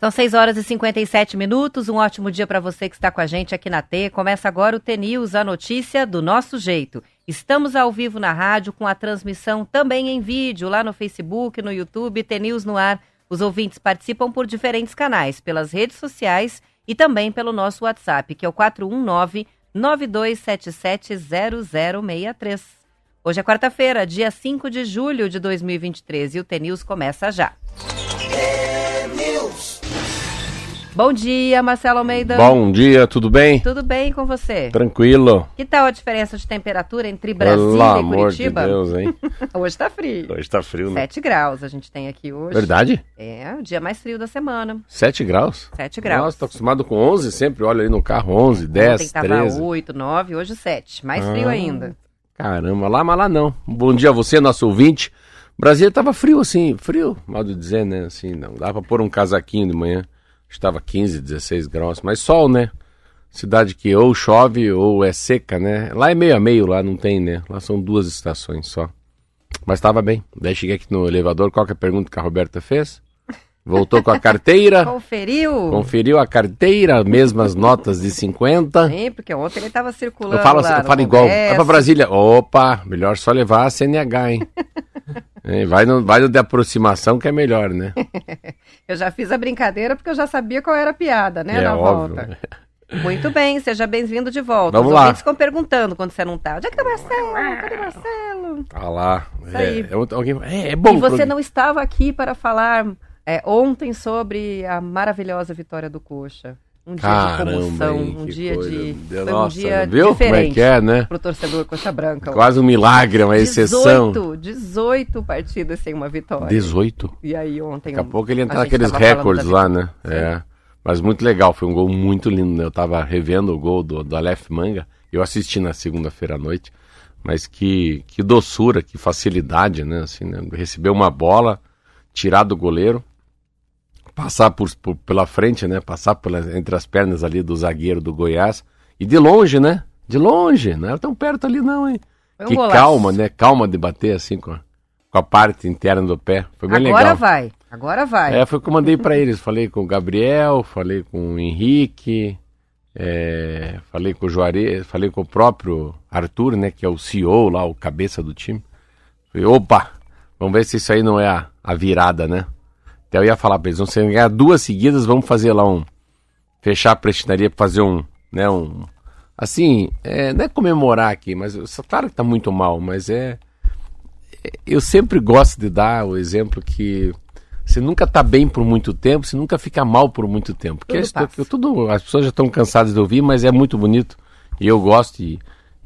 São 6 horas e 57 minutos. Um ótimo dia para você que está com a gente aqui na T. Começa agora o T-News, a notícia do nosso jeito. Estamos ao vivo na rádio com a transmissão também em vídeo lá no Facebook, no YouTube, T-News no ar. Os ouvintes participam por diferentes canais, pelas redes sociais e também pelo nosso WhatsApp, que é o 419 9277 0063. Hoje é quarta-feira, dia 5 de julho de 2023 e o T-News começa já. Bom dia, Marcelo Almeida. Bom dia, tudo bem? Tudo bem com você? Tranquilo. Que tal a diferença de temperatura entre Brasília Pelo e amor de Curitiba? Deus, hein? hoje tá frio. Hoje tá frio, né? 7 graus a gente tem aqui hoje. Verdade? É, o dia mais frio da semana. 7 graus? 7 graus. Nossa, tô acostumado com 11 sempre, olha ali no carro, 11, Ontem 10, tava 13. 8, 9, hoje 7. Mais frio Ah. ainda. Caramba, lá, mas lá não. Bom dia a você, nosso ouvinte. Brasília tava frio assim, frio, modo de dizer, né? Assim, não dá pra pôr um casaquinho de manhã. Estava 15, 16 graus, mas sol, né? Cidade que ou chove ou é seca, né? Lá é meio a meio, lá não tem, né? Lá são duas estações só. Mas tava bem. Daí cheguei aqui no elevador, qual que é a pergunta que a Roberta fez? Voltou com a carteira, Conferiu? conferiu a carteira, mesmas notas de 50. Sim, porque ontem ele tava circulando Eu falo, eu falo igual. Vai pra Brasília. Opa, melhor só levar a CNH, hein? É, vai, no, vai no de aproximação que é melhor, né? Eu já fiz a brincadeira porque eu já sabia qual era a piada, né, é na óbvio. volta. Muito bem, seja bem-vindo de volta. Vamos Os lá. ficam perguntando quando você não tá. Onde é que tá Marcelo? Cadê Marcelo? Tá lá. É, é, alguém, é, é bom. e você pro- não estava aqui para falar é, ontem sobre a maravilhosa vitória do Coxa. Um dia de Caramba, comoção, hein, um dia coisa. de. Foi Nossa, um dia viu como é diferente que é, né? pro torcedor Coxa Branca. Quase um milagre, uma exceção. 18, 18 partidas sem uma vitória. 18. E aí ontem. Daqui a pouco ele entra naqueles recordes lá, né? É. Mas muito legal, foi um gol muito lindo, né? Eu tava revendo o gol do, do Aleph Manga, eu assisti na segunda-feira à noite, mas que, que doçura, que facilidade, né? Assim, né? Receber uma bola, tirar do goleiro, passar por, por- pela frente, né? Passar pela, entre as pernas ali do zagueiro do Goiás, e de longe, né? De longe, não era tão perto ali não, hein? Foi um que golaço. calma, né? Calma de bater assim com a, com a parte interna do pé, foi bem Agora legal. vai, agora vai. É, foi o que eu mandei pra eles. Falei com o Gabriel, falei com o Henrique, é, falei com o Juarez, falei com o próprio Arthur, né, que é o CEO lá, o cabeça do time. Falei, opa, vamos ver se isso aí não é a, a virada, né? Então eu ia falar pra eles, vamos ganhar duas seguidas, vamos fazer lá um, fechar a prestinaria pra fazer um, né, um, assim, é, não é comemorar aqui, mas claro que tá muito mal, mas é, eu sempre gosto de dar o exemplo que você nunca tá bem por muito tempo, você nunca fica mal por muito tempo. Porque Tudo passa. tudo, as pessoas já estão cansadas de ouvir, mas é muito bonito. E eu gosto e,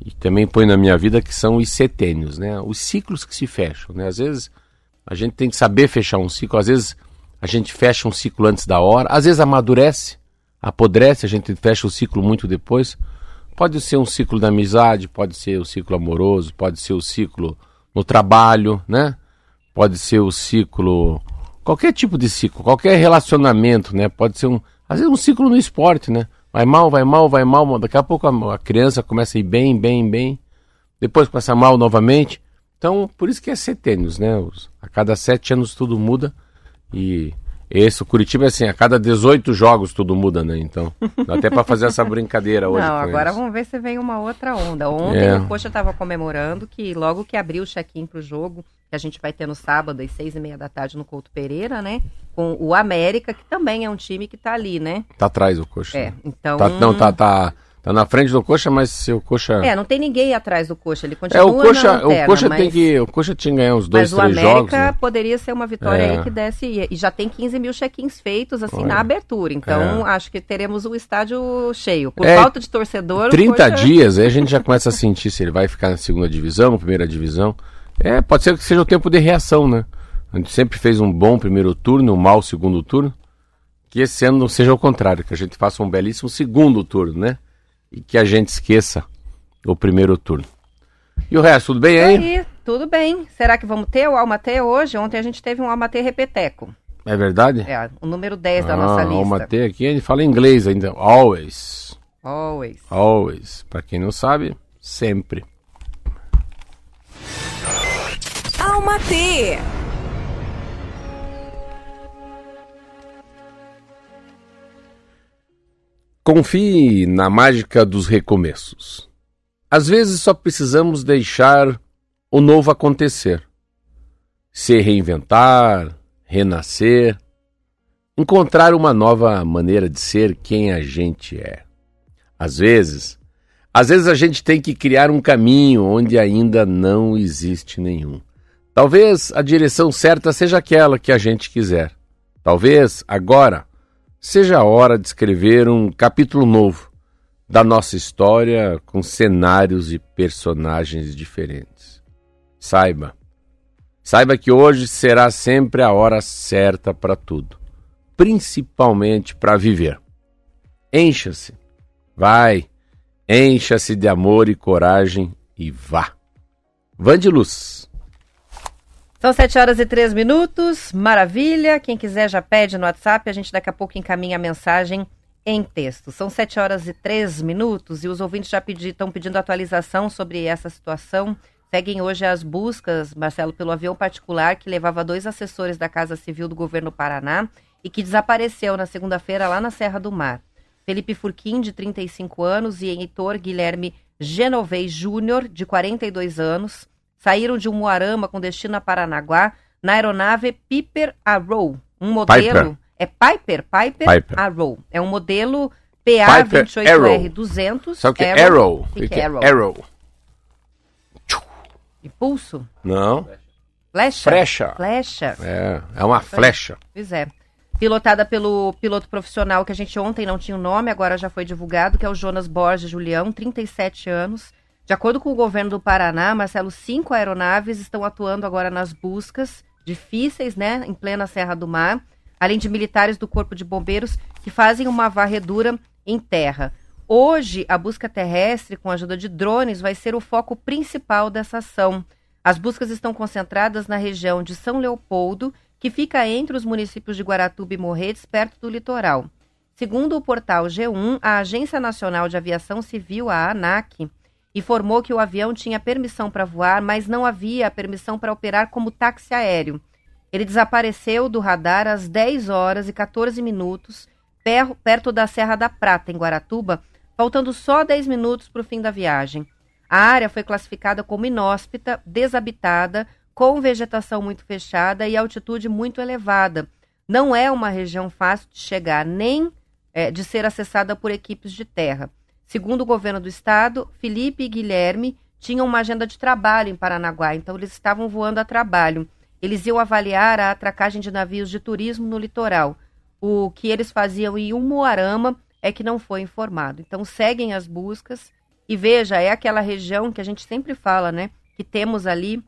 e também põe na minha vida que são os setênios, né? Os ciclos que se fecham, né? Às vezes a gente tem que saber fechar um ciclo, às vezes a gente fecha um ciclo antes da hora, às vezes amadurece, apodrece, a gente fecha o ciclo muito depois. Pode ser um ciclo da amizade, pode ser o ciclo amoroso, pode ser o ciclo no trabalho, né? Pode ser o ciclo, qualquer tipo de ciclo, qualquer relacionamento, né? Pode ser um, às vezes um ciclo no esporte, né? Vai mal, vai mal, vai mal, daqui a pouco a, criança começa a ir bem, bem, bem, depois começa mal novamente. Então, por isso que é setênios, né? A cada sete anos tudo muda e esse, o Curitiba assim, a cada 18 jogos tudo muda, né? Então, dá até para fazer essa brincadeira hoje. Não, agora eles. vamos ver se vem uma outra onda. Ontem É. o Coxa estava comemorando que logo que abriu o check-in para o jogo, que a gente vai ter no sábado às seis e meia da tarde no Couto Pereira, né? Com o América, que também é um time que tá ali, né? Tá atrás o coxa. É, então... Tá, não, tá, tá, tá na frente do coxa, mas se o coxa. É, não tem ninguém atrás do Coxa, ele É, continua o coxa, na lanterna, o coxa mas... tem que. O coxa tinha que ganhar uns dois, Mas o três América jogos. né? poderia ser uma vitória É. aí que desse. E já tem 15 mil check-ins feitos, assim, Olha. na abertura. Então, É. acho que teremos o estádio cheio. Por É, falta de torcedor. o 30 Coxa- dias, aí a gente já começa a sentir se ele vai ficar na segunda divisão, primeira divisão. É, pode ser que seja o tempo de reação, né? A gente sempre fez um bom primeiro turno, um mau segundo turno. Que esse ano não seja o contrário, que a gente faça um belíssimo segundo turno, né? E que a gente esqueça o primeiro turno. E o resto, tudo bem aí? Aí, tudo bem. Será que vamos ter o Almatê hoje? Ontem a gente teve um Almatê repeteco. É verdade? É, o número 10 da ah, nossa o lista. Matei aqui, ele fala inglês ainda. Always. Always. Always. Pra quem não sabe, sempre. Alma Confie na mágica dos recomeços. Às vezes só precisamos deixar o novo acontecer. Se reinventar, renascer, encontrar uma nova maneira de ser quem a gente é. Às vezes, às vezes a gente tem que criar um caminho onde ainda não existe nenhum. Talvez a direção certa seja aquela que a gente quiser. Talvez agora seja a hora de escrever um capítulo novo da nossa história com cenários e personagens diferentes. Saiba, saiba que hoje será sempre a hora certa para tudo, principalmente para viver. Encha-se, vai, encha-se de amor e coragem e vá. Vã de luz. São 7 horas e 3 minutos, maravilha. Quem quiser já pede no WhatsApp, a gente daqui a pouco encaminha a mensagem em texto. São 7 horas e 3 minutos e os ouvintes já estão pedindo atualização sobre essa situação. Seguem hoje as buscas, Marcelo, pelo avião particular que levava dois assessores da Casa Civil do governo Paraná e que desapareceu na segunda-feira lá na Serra do Mar. Felipe Furquim, de 35 anos, e Heitor Guilherme Genovez Júnior, de 42 anos, saíram de um Moarama com destino a Paranaguá na aeronave Piper Arrow, um modelo... Piper. É Piper, Piper, Piper. Arrow. É um modelo PA28R200. Sabe o que é Arrow? O que, que é Arrow? Arrow. Impulso? Não, Flecha? Flecha. Flecha. é, é uma flecha. Pois é. Pilotada pelo piloto profissional que a gente ontem não tinha o nome, agora já foi divulgado, que é o Jonas Borges Julião, 37 anos. De acordo com o governo do Paraná, Marcelo, cinco aeronaves estão atuando agora nas buscas difíceis, né, em plena Serra do Mar, além de militares do Corpo de Bombeiros que fazem uma varredura em terra. Hoje, a busca terrestre com a ajuda de drones vai ser o foco principal dessa ação. As buscas estão concentradas na região de São Leopoldo, que fica entre os municípios de Guaratuba e Morretes, perto do litoral. Segundo o portal G1, a Agência Nacional de Aviação Civil, a ANAC, informou que o avião tinha permissão para voar, mas não havia permissão para operar como táxi aéreo. Ele desapareceu do radar às 10 horas e 14 minutos, per- perto da Serra da Prata, em Guaratuba, faltando só 10 minutos para o fim da viagem. A área foi classificada como inóspita, desabitada, com vegetação muito fechada e altitude muito elevada. Não é uma região fácil de chegar, nem eh, de ser acessada por equipes de terra. Segundo o governo do estado, Felipe e Guilherme tinham uma agenda de trabalho em Paranaguá, então eles estavam voando a trabalho. Eles iam avaliar a atracagem de navios de turismo no litoral. O que eles faziam em Umuarama é que não foi informado. Então seguem as buscas e veja, é aquela região que a gente sempre fala, né? Que temos ali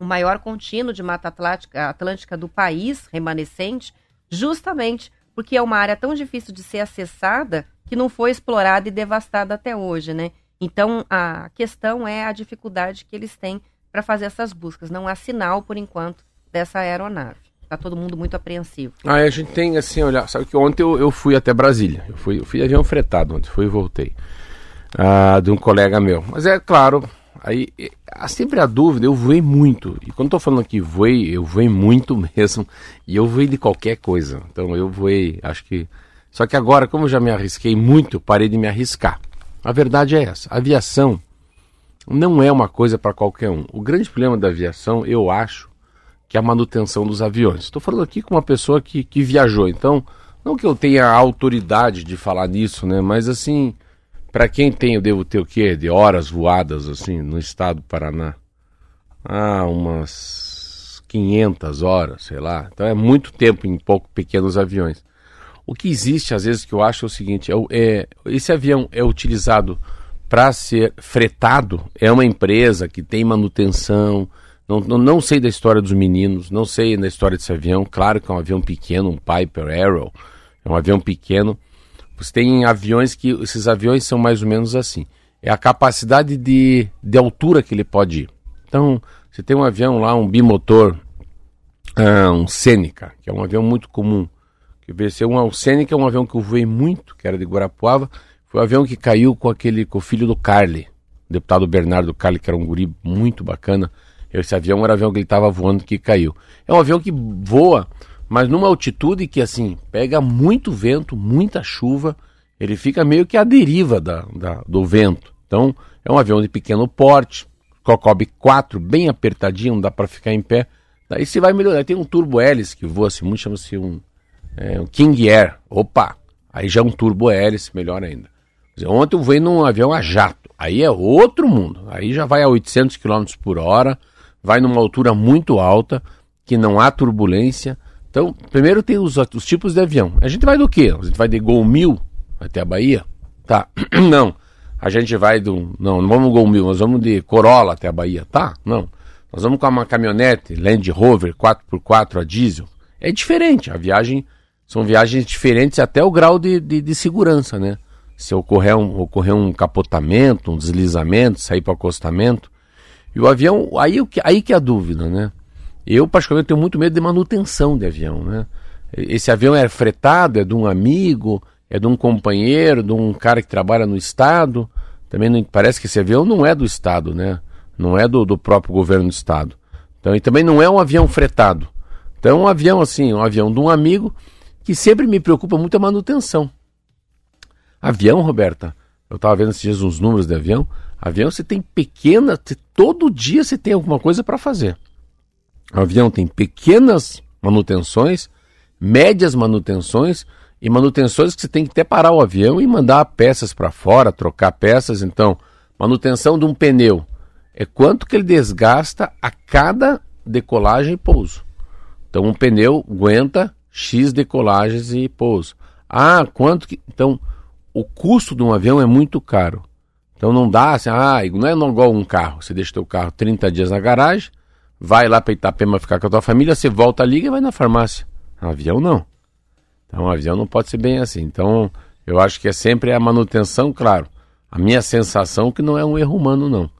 o maior contínuo de mata atlântica, atlântica do país, remanescente, justamente porque é uma área tão difícil de ser acessada que não foi explorada e devastada até hoje, né? Então a questão é a dificuldade que eles têm para fazer essas buscas. Não há sinal, por enquanto, dessa aeronave. Está todo mundo muito apreensivo. Ah, a gente tem assim, olhar. Sabe que ontem eu, eu fui até Brasília. Eu fui, eu fui avião fretado ontem, fui e voltei. Ah, de um colega meu. Mas é claro, aí há sempre a dúvida, eu voei muito. E quando estou falando aqui voei, eu voei muito mesmo. E eu voei de qualquer coisa. Então eu voei, acho que. Só que agora, como eu já me arrisquei muito, parei de me arriscar. A verdade é essa. A aviação não é uma coisa para qualquer um. O grande problema da aviação, eu acho, que é a manutenção dos aviões. Estou falando aqui com uma pessoa que, que viajou, então, não que eu tenha a autoridade de falar nisso, né? Mas assim, para quem tem, eu devo ter o quê? De horas voadas, assim, no estado do Paraná. Ah, umas 500 horas, sei lá. Então é muito tempo em pouco pequenos aviões. O que existe, às vezes, que eu acho é o seguinte: é, é- esse avião é utilizado para ser fretado, é uma empresa que tem manutenção. Não, não, não sei da história dos meninos, não sei da história desse avião. Claro que é um avião pequeno, um Piper Arrow, é um avião pequeno. Você tem aviões que. Esses aviões são mais ou menos assim. É a capacidade de, de altura que ele pode ir. Então, você tem um avião lá, um bimotor, ah, um Seneca, que é um avião muito comum. Que ser um, o Seneca é um avião que eu voei muito, que era de Guarapuava. Foi o avião que caiu com aquele com o filho do Carli, o deputado Bernardo Carli, que era um guri muito bacana. Esse avião era o avião que ele estava voando que caiu. É um avião que voa, mas numa altitude que assim pega muito vento, muita chuva ele fica meio que à deriva da, da, do vento. Então, é um avião de pequeno porte, cocobe 4, bem apertadinho, não dá para ficar em pé. Daí você vai melhorar. Tem um turbo hélice que voa assim muito, chama-se um, é, um King Air. Opa! Aí já é um turbo hélice, melhor ainda. Dizer, ontem eu voei num avião a jato. Aí é outro mundo. Aí já vai a 800 km por hora, vai numa altura muito alta, que não há turbulência. Então, primeiro tem os, os tipos de avião. A gente vai do quê? A gente vai de Gol 1000 até a Bahia? Tá. não. A gente vai do. Não, não vamos Gol 1000, nós vamos de Corolla até a Bahia. Tá? Não. Nós vamos com uma caminhonete Land Rover 4x4 a diesel. É diferente. A viagem. São viagens diferentes até o grau de, de, de segurança, né? Se ocorrer um, ocorrer um capotamento, um deslizamento, sair para o acostamento. E o avião, aí, aí que é a dúvida, né? Eu, particularmente, tenho muito medo de manutenção de avião, né? Esse avião é fretado, é de um amigo, é de um companheiro, de um cara que trabalha no Estado. Também não, parece que esse avião não é do Estado, né? Não é do, do próprio governo do Estado. Então, e também não é um avião fretado. Então, é um avião assim, um avião de um amigo que sempre me preocupa muito a manutenção. Avião, Roberta, eu estava vendo esses dias uns números de avião. Avião você tem pequena, todo dia você tem alguma coisa para fazer. Avião tem pequenas manutenções, médias manutenções e manutenções que você tem que até parar o avião e mandar peças para fora, trocar peças. Então, manutenção de um pneu é quanto que ele desgasta a cada decolagem e pouso. Então, um pneu aguenta X decolagens e pouso. Ah, quanto que. Então, o custo de um avião é muito caro. Então não dá assim, ah, não é igual um carro. Você deixa teu carro 30 dias na garagem, vai lá para Itapema ficar com a tua família, você volta, liga e vai na farmácia. Um avião não. Então um avião não pode ser bem assim. Então eu acho que é sempre a manutenção, claro. A minha sensação é que não é um erro humano, não.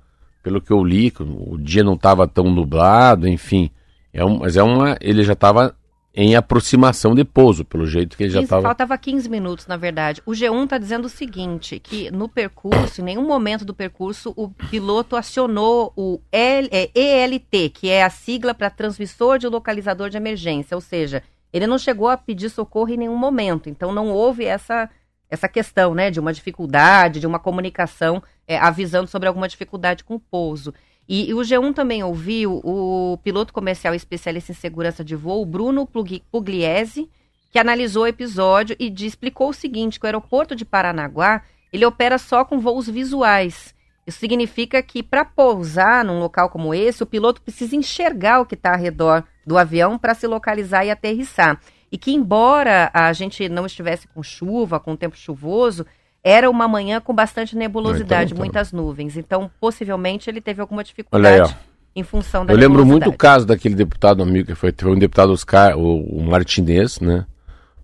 Pelo que eu li, o dia não estava tão nublado, enfim. É um, mas é uma. Ele já estava em aproximação de pouso, pelo jeito que ele já estava. Faltava 15 minutos, na verdade. O G1 está dizendo o seguinte: que no percurso, em nenhum momento do percurso, o piloto acionou o L, é, ELT, que é a sigla para transmissor de localizador de emergência. Ou seja, ele não chegou a pedir socorro em nenhum momento. Então não houve essa, essa questão né, de uma dificuldade, de uma comunicação é, avisando sobre alguma dificuldade com o pouso. E, e, o G1 também ouviu o piloto comercial especialista em segurança de voo, Bruno Pugliese, que analisou o episódio e de, explicou o seguinte, que o aeroporto de Paranaguá, ele opera só com voos visuais. Isso significa que para pousar num local como esse, o piloto precisa enxergar o que está ao redor do avião para se localizar e aterrissar. E que embora a gente não estivesse com chuva, com tempo chuvoso, era uma manhã com bastante nebulosidade, então, então. muitas nuvens. Então, possivelmente, ele teve alguma dificuldade aí, em função da Eu lembro muito o caso daquele deputado amigo que foi, foi um deputado Oscar, o, o Martinez, né?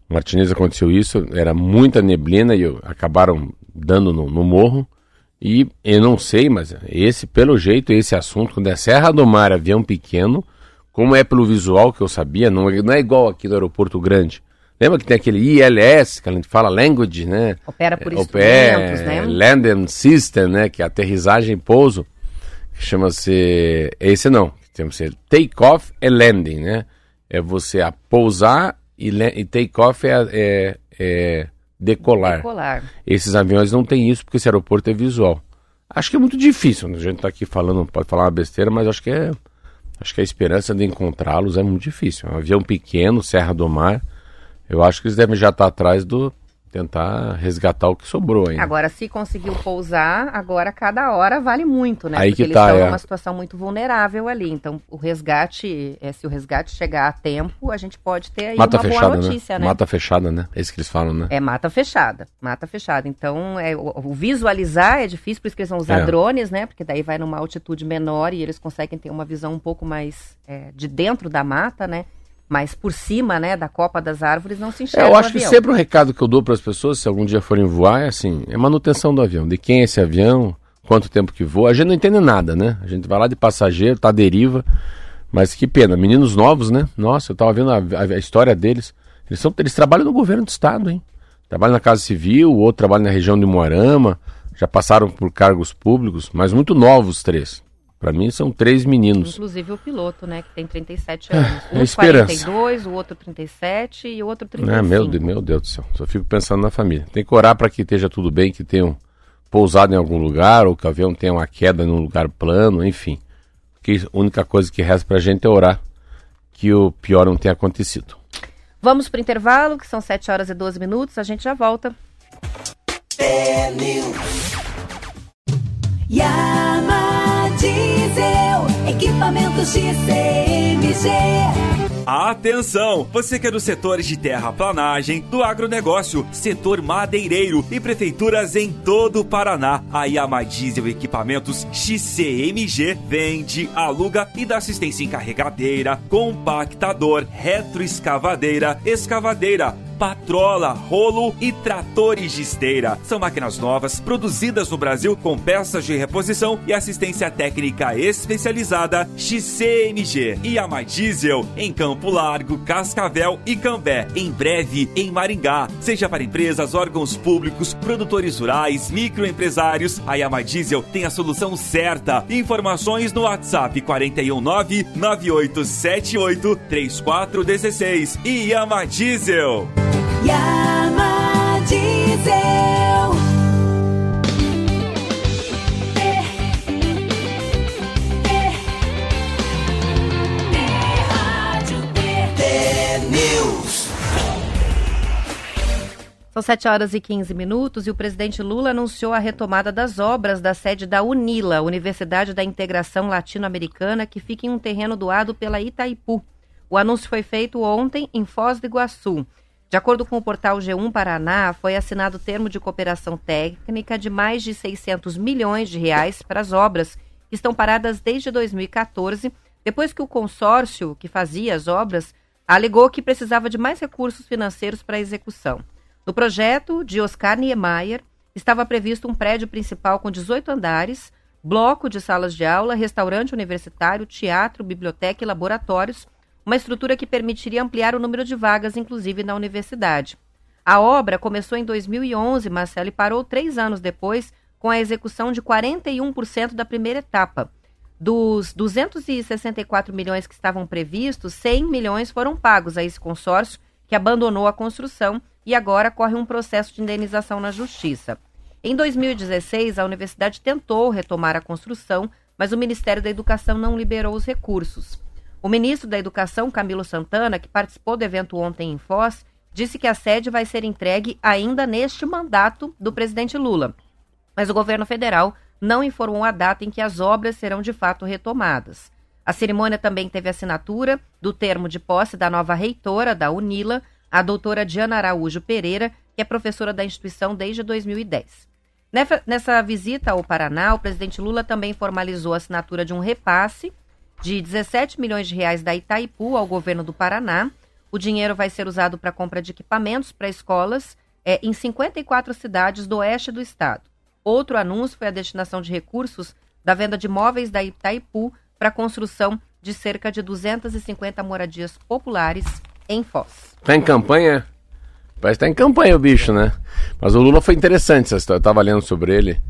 O Martinez aconteceu isso, era muita neblina e acabaram dando no, no morro. E eu não sei, mas esse, pelo jeito, esse assunto, quando é Serra do Mar, avião pequeno, como é pelo visual que eu sabia, não, é, não é igual aqui do aeroporto grande. Lembra que tem aquele ILS, que a gente fala language, né? Opera por é, instrumentos, né? Land and System, né? Que é aterrissagem e pouso. Chama-se... Esse não. Chama-se Take Off e Landing, né? É você a pousar e, e Take Off é, é, é decolar. decolar. Esses aviões não tem isso porque esse aeroporto é visual. Acho que é muito difícil. Né? A gente está aqui falando, pode falar uma besteira, mas acho que é... Acho que a esperança de encontrá-los é muito difícil. É um avião pequeno, Serra do Mar eu acho que eles devem já estar atrás do tentar resgatar o que sobrou ainda. Agora, se conseguiu pousar, agora cada hora vale muito, né? Aí Porque que tá, eles estão é. numa situação muito vulnerável ali. Então, o resgate, é, se o resgate chegar a tempo, a gente pode ter aí mata uma fechada, boa notícia, né? né? Mata fechada, né? É isso que eles falam, né? É mata fechada, mata fechada. Então, é, o, o visualizar é difícil, por isso que eles vão usar É. drones, né? Porque daí vai numa altitude menor e eles conseguem ter uma visão um pouco mais é, de dentro da mata, né? Mas por cima, né, da copa das árvores não se É, enxerga eu o acho que sempre o recado que eu dou para as pessoas, se algum dia forem voar, é assim, é manutenção do avião. De quem é esse avião, quanto tempo que voa. A gente não entende nada, né? A gente vai lá de passageiro, tá à deriva. Mas que pena, meninos novos, né? Nossa, eu tava vendo a, a- a história deles. Eles, são, eles trabalham no governo do estado, hein? Trabalham na Casa Civil, o outro trabalha na região de Moarama, já passaram por cargos públicos, mas muito novos os três. Para mim são três meninos. Inclusive o piloto, né, que tem 37 anos. É, um esperança. 42, o outro 37 e o outro 35. Ah, meu, Deus, meu Deus do céu, só fico pensando na família. Tem que orar para que esteja tudo bem, que tenham pousado em algum lugar, ou que o avião tenha uma queda num lugar plano, enfim. Que a única coisa que resta para a gente é orar que o pior não tenha acontecido. Vamos para o intervalo, que são 7 horas e 12 minutos, a gente já volta. Diesel, equipamentos de CMG. Atenção! Você que é dos setores de terraplanagem, do agronegócio, setor madeireiro e prefeituras em todo o Paraná. A Yama Diesel Equipamentos XCMG vende, aluga e dá assistência em carregadeira, compactador, retroescavadeira, escavadeira, patrola, rolo e tratores de esteira. São máquinas novas, produzidas no Brasil com peças de reposição e assistência técnica especializada XCMG. E a Diesel em Campo Largo, Cascavel e Cambé. Em breve em Maringá. Seja para empresas, órgãos públicos, produtores rurais, microempresários, a Yama Diesel tem a solução certa. Informações no WhatsApp 419 9878 3416 e Yama Diesel. São 7 horas e 15 minutos e o presidente Lula anunciou a retomada das obras da sede da UNILA, Universidade da Integração Latino-Americana, que fica em um terreno doado pela Itaipu. O anúncio foi feito ontem em Foz do Iguaçu. De acordo com o portal G1 Paraná, foi assinado termo de cooperação técnica de mais de 600 milhões de reais para as obras que estão paradas desde 2014, depois que o consórcio que fazia as obras alegou que precisava de mais recursos financeiros para a execução. No projeto de Oscar Niemeyer, estava previsto um prédio principal com 18 andares, bloco de salas de aula, restaurante universitário, teatro, biblioteca e laboratórios, uma estrutura que permitiria ampliar o número de vagas, inclusive na universidade. A obra começou em 2011, Marcelo, e parou três anos depois, com a execução de 41% da primeira etapa. Dos 264 milhões que estavam previstos, 100 milhões foram pagos a esse consórcio, que abandonou a construção e agora corre um processo de indenização na Justiça. Em 2016, a universidade tentou retomar a construção, mas o Ministério da Educação não liberou os recursos. O ministro da Educação, Camilo Santana, que participou do evento ontem em Foz, disse que a sede vai ser entregue ainda neste mandato do presidente Lula. Mas o governo federal não informou a data em que as obras serão de fato retomadas. A cerimônia também teve assinatura do termo de posse da nova reitora da UNILA, a doutora Diana Araújo Pereira, que é professora da instituição desde 2010. Nessa visita ao Paraná, o presidente Lula também formalizou a assinatura de um repasse de 17 milhões de reais da Itaipu ao governo do Paraná. O dinheiro vai ser usado para compra de equipamentos para escolas é, em 54 cidades do oeste do estado. Outro anúncio foi a destinação de recursos da venda de móveis da Itaipu para a construção de cerca de 250 moradias populares em Foz. Tá em campanha? Parece que tá em campanha o bicho, né? Mas o Lula foi interessante essa história. Eu tava lendo sobre ele.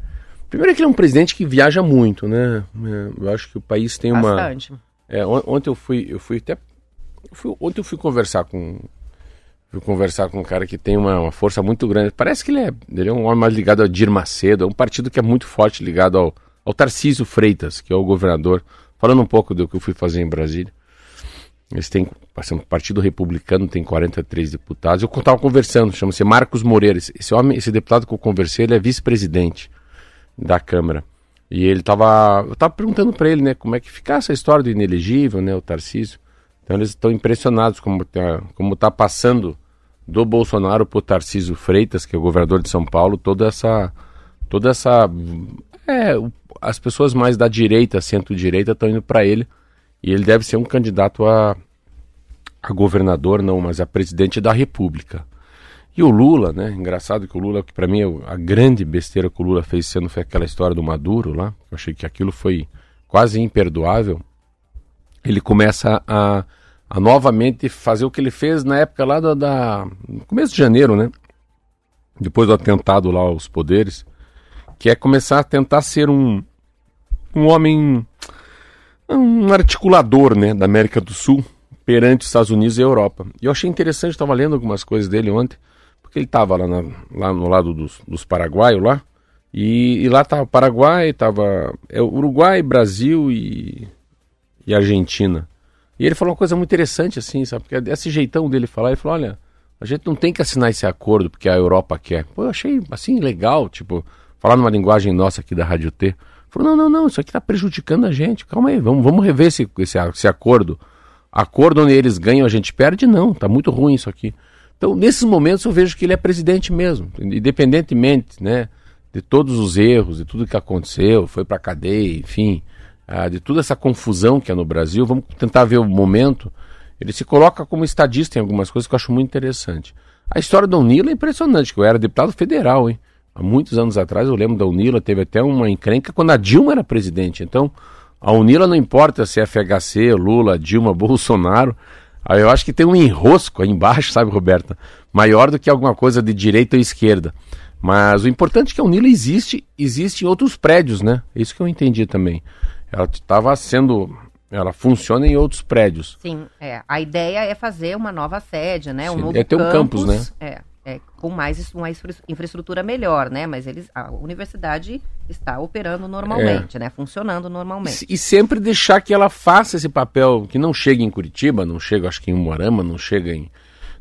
Primeiro que ele é um presidente que viaja muito, né? É, eu acho que o país tem uma. Bastante. É, on- ontem eu fui, eu fui até. eu fui- ontem eu fui conversar com. Fui conversar com um cara que tem uma, uma força muito grande. Parece que ele é, ele é um homem mais ligado ao Dir Macedo, é um partido que é muito forte ligado ao, ao Tarcísio Freitas, que é o governador. Falando um pouco do que eu fui fazer em Brasília. Eles têm, assim, o Partido Republicano tem 43 deputados. Eu estava conversando, chama-se Marcos Moreira. Esse homem, esse deputado que eu conversei, ele é vice-presidente da Câmara. E ele estava, eu estava perguntando para ele, né, como é que fica essa história do inelegível, né, o Tarcísio. Então eles estão impressionados como tá, como tá passando do Bolsonaro para o Tarcísio Freitas, que é o governador de São Paulo, toda essa, toda essa, é, as pessoas mais da direita, centro-direita, estão indo para ele. E ele deve ser um candidato a, a governador, não, mas a presidente da República. E o Lula, né? Engraçado que o Lula, que para mim é a grande besteira que o Lula fez sendo foi aquela história do Maduro lá. Eu achei que aquilo foi quase imperdoável. Ele começa a, a novamente fazer o que ele fez na época lá da, da começo de janeiro, né? Depois do atentado lá aos poderes, que é começar a tentar ser um um homem um articulador né, da América do Sul perante os Estados Unidos e a Europa. E eu achei interessante, estava lendo algumas coisas dele ontem, porque ele estava lá, lá no lado dos, dos paraguaios lá, e, e lá estava Paraguai, estava é, Uruguai, Brasil e, e Argentina. E ele falou uma coisa muito interessante assim, sabe? Porque esse jeitão dele falar, ele falou, olha, a gente não tem que assinar esse acordo porque a Europa quer. Pô, eu achei assim legal, tipo, falar numa linguagem nossa aqui da Rádio T. Falou, não, não, não, isso aqui está prejudicando a gente. Calma aí, vamos, vamos rever esse, esse, esse acordo. Acordo onde eles ganham, a gente perde? Não, tá muito ruim isso aqui. Então, nesses momentos eu vejo que ele é presidente mesmo, independentemente, né, de todos os erros, de tudo que aconteceu, foi para cadeia, enfim, ah, de toda essa confusão que é no Brasil. Vamos tentar ver o momento. Ele se coloca como estadista em algumas coisas que eu acho muito interessante. A história da Unila é impressionante, que eu era deputado federal, hein? Há muitos anos atrás eu lembro da Unila, teve até uma encrenca quando a Dilma era presidente. Então, a Unila não importa se é FHC, Lula, Dilma, Bolsonaro. Aí eu acho que tem um enrosco aí embaixo, sabe, Roberta? Maior do que alguma coisa de direita ou esquerda. Mas o importante é que a Unila existe, existe em outros prédios, né? Isso que eu entendi também. Ela estava sendo. Ela funciona em outros prédios. Sim, é. A ideia é fazer uma nova sede, né? Um Sim, novo é ter um campus, né? É, é, com mais is- uma infra- infraestrutura melhor, né? Mas eles, a universidade está operando normalmente, né? Funcionando normalmente. E sempre deixar que ela faça esse papel que não chega em Curitiba, não chega acho que em Moarama, não chega em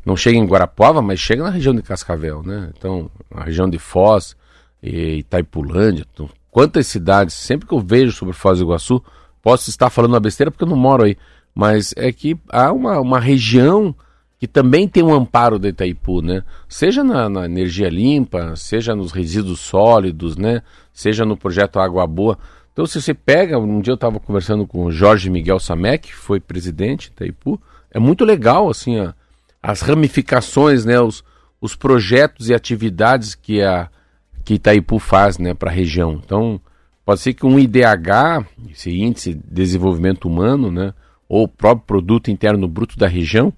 não chega em Guarapuava, mas chega na região de Cascavel, né? Então, a região de Foz e Itaipulândia, então, quantas cidades, sempre que eu vejo sobre Foz do Iguaçu, posso estar falando uma besteira porque eu não moro aí, mas é que há uma, uma região que também tem um amparo da Itaipu, né? Seja na, na energia limpa, seja nos resíduos sólidos, né? Seja no projeto Água Boa. Então, se você pega, um dia eu estava conversando com o Jorge Miguel Samek, que foi presidente de Itaipu, é muito legal, assim, a, as ramificações, né? Os, os projetos e atividades que a que Itaipu faz, né, para a região. Então, pode ser que um IDH, esse índice de desenvolvimento humano, né, ou o próprio produto interno bruto da região,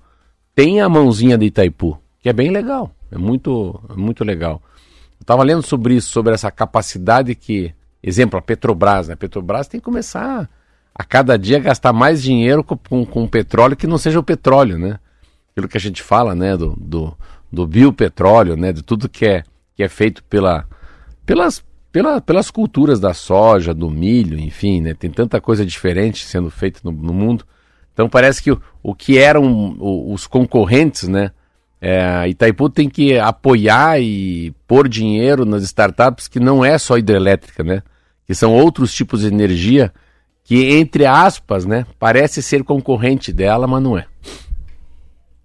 tenha a mãozinha de Itaipu, que é bem legal, é muito, é muito legal. Eu estava lendo sobre isso, sobre essa capacidade que, exemplo, a Petrobras, né? A Petrobras tem que começar a cada dia gastar mais dinheiro com, com, com petróleo que não seja o petróleo, né? Aquilo que a gente fala, né, do, do, do biopetróleo, né, de tudo que é, que é feito pela, pelas, pela, pelas culturas da soja, do milho, enfim, né? Tem tanta coisa diferente sendo feita no, no mundo. Então parece que o, o que eram os concorrentes, né? É, Itaipu tem que apoiar e pôr dinheiro nas startups que não é só hidrelétrica, né? Que são outros tipos de energia que, entre aspas, né? Parece ser concorrente dela, mas não é.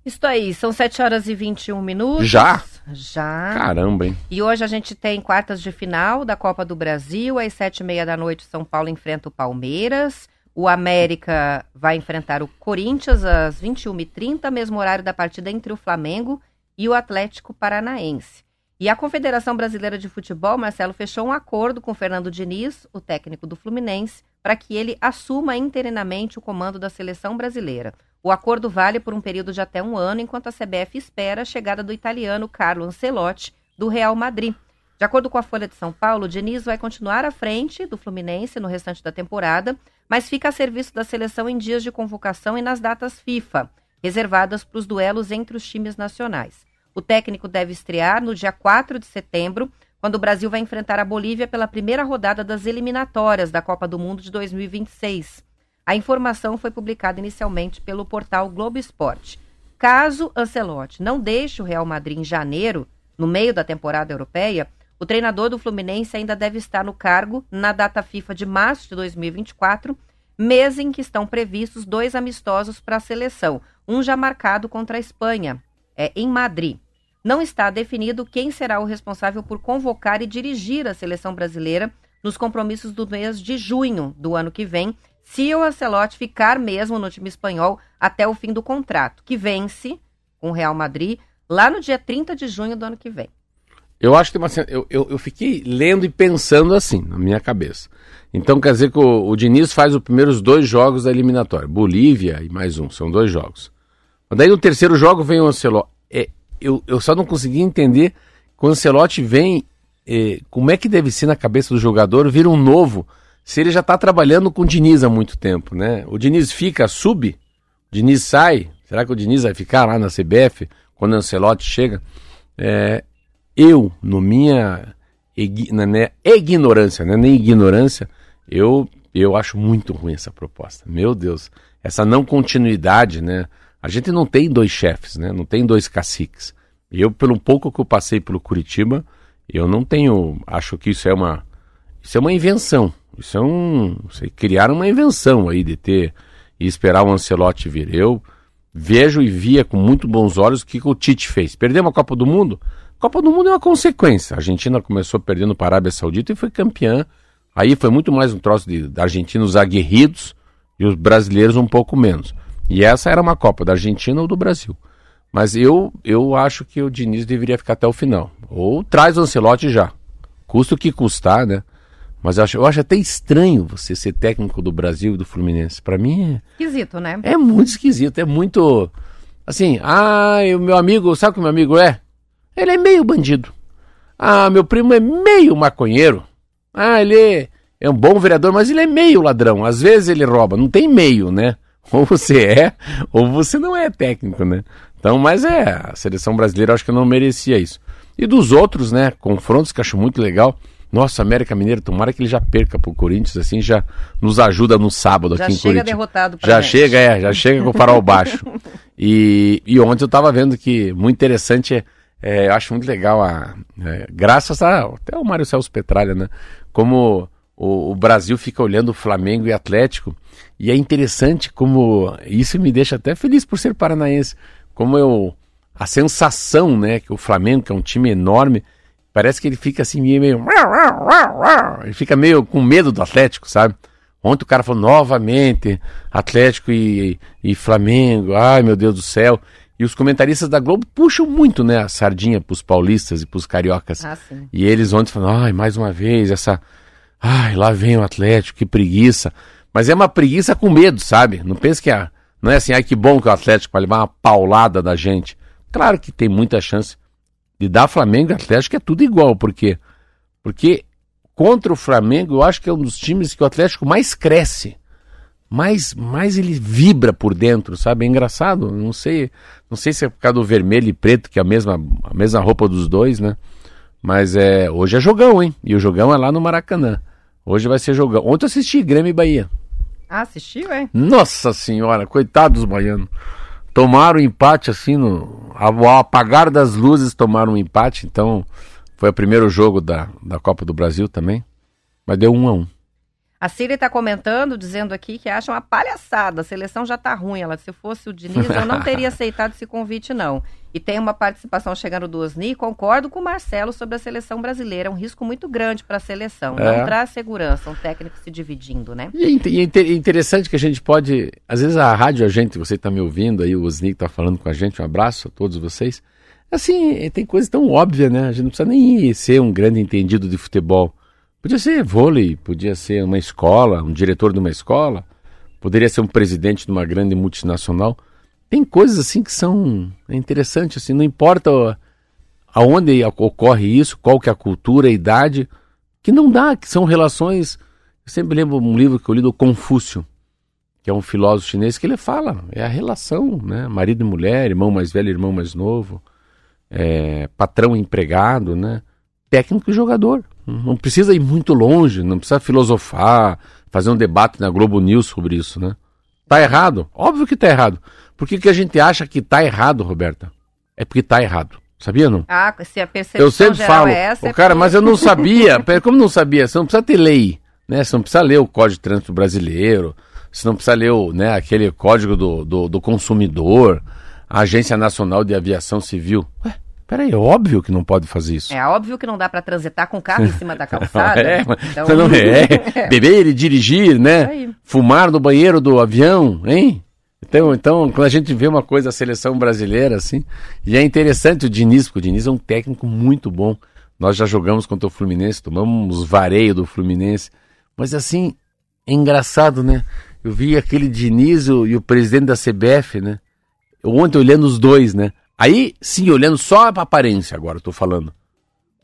Isso aí, são 7 horas e 21 minutos. Já? Já. Caramba, hein? E hoje a gente tem quartas de final da Copa do Brasil. Às sete e meia da noite, São Paulo enfrenta o Palmeiras. O América vai enfrentar o Corinthians às 21h30, mesmo horário da partida entre o Flamengo e o Atlético Paranaense. E a Confederação Brasileira de Futebol, Marcelo, fechou um acordo com Fernando Diniz, o técnico do Fluminense, para que ele assuma interinamente o comando da seleção brasileira. O acordo vale por um período de até um ano, enquanto a CBF espera a chegada do italiano Carlo Ancelotti, do Real Madrid. De acordo com a Folha de São Paulo, Diniz vai continuar à frente do Fluminense no restante da temporada, mas fica a serviço da seleção em dias de convocação e nas datas FIFA, reservadas para os duelos entre os times nacionais. O técnico deve estrear no dia 4 de setembro, quando o Brasil vai enfrentar a Bolívia pela primeira rodada das eliminatórias da Copa do Mundo de 2026. A informação foi publicada inicialmente pelo portal Globo Esporte. Caso Ancelotti não deixe o Real Madrid em janeiro, no meio da temporada europeia, o treinador do Fluminense ainda deve estar no cargo na data FIFA de março de 2024, mês em que estão previstos dois amistosos para a seleção, um já marcado contra a Espanha, é, em Madrid. Não está definido quem será o responsável por convocar e dirigir a seleção brasileira nos compromissos do mês de junho do ano que vem, se o Ancelotti ficar mesmo no time espanhol até o fim do contrato, que vence com o Real Madrid lá no dia 30 de junho do ano que vem. Eu acho que uma eu, eu, eu fiquei lendo e pensando assim, na minha cabeça. Então quer dizer que o, o Diniz faz os primeiros dois jogos da eliminatória. Bolívia e mais um, são dois jogos. Mas daí no terceiro jogo vem o Ancelotti. É, eu, eu só não consegui entender quando o Ancelotti vem, é, como é que deve ser na cabeça do jogador vir um novo, se ele já está trabalhando com o Diniz há muito tempo, né? O Diniz fica, sub, o Diniz sai, será que o Diniz vai ficar lá na CBF quando o Ancelotti chega? É, eu, no minha na minha ignorância, né? nem ignorância, eu, eu acho muito ruim essa proposta. Meu Deus, essa não continuidade, né? A gente não tem dois chefes, né? Não tem dois caciques. Eu, pelo pouco que eu passei pelo Curitiba, eu não tenho. Acho que isso é uma. Isso é uma invenção. Isso é um. Criaram uma invenção aí de ter e esperar o Ancelotti vir. Eu vejo e via com muito bons olhos o que, que o Tite fez. Perdeu uma Copa do Mundo? Copa do Mundo é uma consequência. A Argentina começou perdendo para a Arábia Saudita e foi campeã. Aí foi muito mais um troço de, argentinos aguerridos e os brasileiros um pouco menos. E essa era uma Copa da Argentina ou do Brasil. Mas eu, eu acho que o Diniz deveria ficar até o final. Ou traz o Ancelotti já. Custa o que custar, né? Mas eu acho, eu acho até estranho você ser técnico do Brasil e do Fluminense. Para mim é. Esquisito, né? É muito esquisito. É muito. Assim, ah, o meu amigo, sabe o que meu amigo é? Ele é meio bandido. Ah, meu primo é meio maconheiro. Ah, ele é, um bom vereador, mas ele é meio ladrão. Às vezes ele rouba. Não tem meio, né? Ou você é, ou você não é técnico, né? Então, mas é, a seleção brasileira acho que não merecia isso. E dos outros, né, confrontos que acho muito legal. Nossa, América Mineiro, tomara que ele já perca pro Corinthians, assim, já nos ajuda no sábado já aqui em chega Curitiba. derrotado pra Já gente. chega, é, já chega com o farol baixo. E, e ontem eu tava vendo que muito interessante, é, é, eu acho muito legal, a, é, graças a, até o Mário Celso Petralha, né, como o, o Brasil fica olhando o Flamengo e Atlético, e é interessante como, isso me deixa até feliz por ser paranaense, como eu, a sensação, né, que o Flamengo, que é um time enorme, parece que ele fica assim meio ele fica meio com medo do Atlético, sabe? Ontem o cara falou novamente Atlético e, e Flamengo, ai meu Deus do céu. E os comentaristas da Globo puxam muito, né, a sardinha pros paulistas e pros cariocas. Ah. E eles ontem falaram, ai, mais uma vez, essa. Ai, lá vem o Atlético, que preguiça. Mas é uma preguiça com medo, sabe? Não pensa que é. Não é assim, ai, que bom que o Atlético vai levar uma paulada da gente. Claro que tem muita chance de dar Flamengo e Atlético, é tudo igual. Por quê? Porque contra o Flamengo, eu acho que é um dos times que o Atlético mais cresce. Mais, mais ele vibra por dentro, sabe? É engraçado. Não sei, não sei se é por causa do vermelho e preto, que é a mesma, a mesma roupa dos dois, né? Mas é, hoje é jogão, hein? E o jogão é lá no Maracanã. Hoje vai ser jogão. Ontem eu assisti Grêmio e Bahia. Ah, assistiu, é? Nossa senhora, coitados dos baianos. Tomaram um empate assim, no, ao apagar das luzes tomaram um empate, então foi o primeiro jogo da, da Copa do Brasil também. Mas deu um a um. A Síria está comentando, dizendo aqui que acha uma palhaçada. A seleção já tá ruim. Ela, se fosse o Diniz, eu não teria aceitado esse convite, não. E tem uma participação chegando do Osni. Concordo com o Marcelo sobre a seleção brasileira. É um risco muito grande para a seleção. É. Não traz segurança, um técnico se dividindo, né? E é e é inte- interessante que a gente pode. Às vezes a rádio, a gente, você está me ouvindo aí, o Osni está falando com a gente, um abraço a todos vocês. Assim, tem coisa tão óbvia, né? A gente não precisa nem ser um grande entendido de futebol. Podia ser vôlei, podia ser uma escola, um diretor de uma escola, poderia ser um presidente de uma grande multinacional. Tem coisas assim que são interessantes, assim, não importa aonde ocorre isso, qual que é a cultura, a idade, que não dá, que são relações. Eu sempre lembro um livro que eu li do Confúcio, que é um filósofo chinês, que ele fala, é a relação, né? Marido e mulher, irmão mais velho, irmão mais novo, é, patrão e empregado, né? Técnico e jogador. Não precisa ir muito longe, não precisa filosofar, fazer um debate na Globo News sobre isso, né? Tá errado? Óbvio que tá errado. Por que, que a gente acha que tá errado, Roberta? É porque tá errado. Sabia não? Ah, se a percepção Eu sempre falo, é essa... "Ô, é cara, mas eu não sabia. Como não sabia? Você não precisa ter lei, né? Você não precisa ler o Código de Trânsito Brasileiro, você não precisa ler o, né, aquele Código do, do, do Consumidor, a Agência Nacional de Aviação Civil. Ué, peraí, é óbvio que não pode fazer isso. É óbvio que não dá para transitar com o carro em cima da calçada. É, Então- não é. Beber e dirigir, né? Fumar no banheiro do avião, hein? Então, então, quando a gente vê uma coisa, a seleção brasileira, assim, e é interessante o Diniz, porque o Diniz é um técnico muito bom. Nós já jogamos contra o Fluminense, tomamos vareio do Fluminense. Mas assim, é engraçado, né? Eu vi aquele Diniz o- e o presidente da CBF, né? Eu ontem olhando os dois, né? Aí, sim, olhando só pra aparência agora, eu tô falando.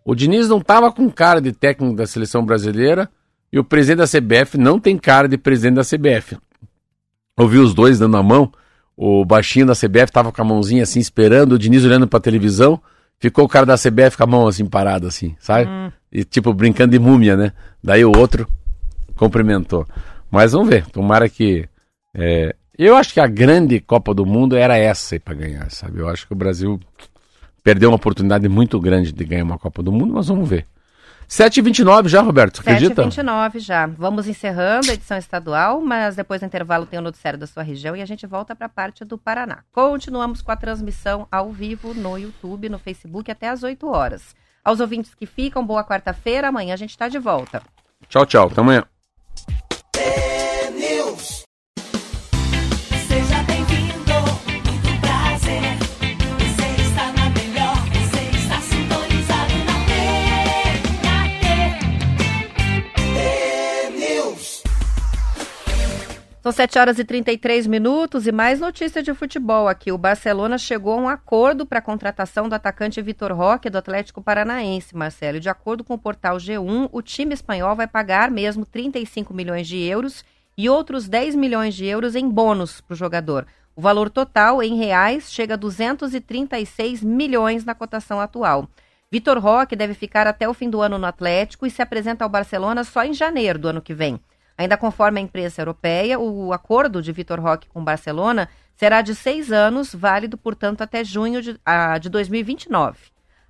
O Diniz não tava com cara de técnico da seleção brasileira E o presidente da CBF não tem cara de presidente da CBF. Ouvi os dois dando a mão, o baixinho da CBF tava com a mãozinha assim esperando, o Diniz olhando pra televisão, ficou o cara da CBF com a mão assim parada assim, sabe? E tipo brincando de múmia, né? Daí o outro cumprimentou. Mas vamos ver, tomara que. é, Eu acho que a grande Copa do Mundo era essa aí pra ganhar, sabe? Eu acho que o Brasil perdeu uma oportunidade muito grande de ganhar uma Copa do Mundo, mas vamos ver. 7h29 já, Roberto, você acredita? 7h29 já. Vamos encerrando a edição estadual, mas depois do intervalo tem o noticiário da sua região e a gente volta para a parte do Paraná. Continuamos com a transmissão ao vivo no YouTube, no Facebook, até às 8 horas. Aos ouvintes que ficam, boa quarta-feira. Amanhã a gente está de volta. Tchau, tchau. Até amanhã. São 7 horas e 33 minutos e mais notícia de futebol aqui. O Barcelona chegou a um acordo para a contratação do atacante Vitor Roque do Atlético Paranaense, Marcelo. De acordo com o portal G1, o time espanhol vai pagar mesmo 35 milhões de euros e outros 10 milhões de euros em bônus para o jogador. O valor total, em reais, chega a 236 milhões na cotação atual. Vitor Roque deve ficar até o fim do ano no Atlético e se apresenta ao Barcelona só em janeiro do ano que vem. Ainda conforme a imprensa europeia, o acordo de Vitor Roque com Barcelona será de seis anos, válido, portanto, até junho de, ah, de 2029.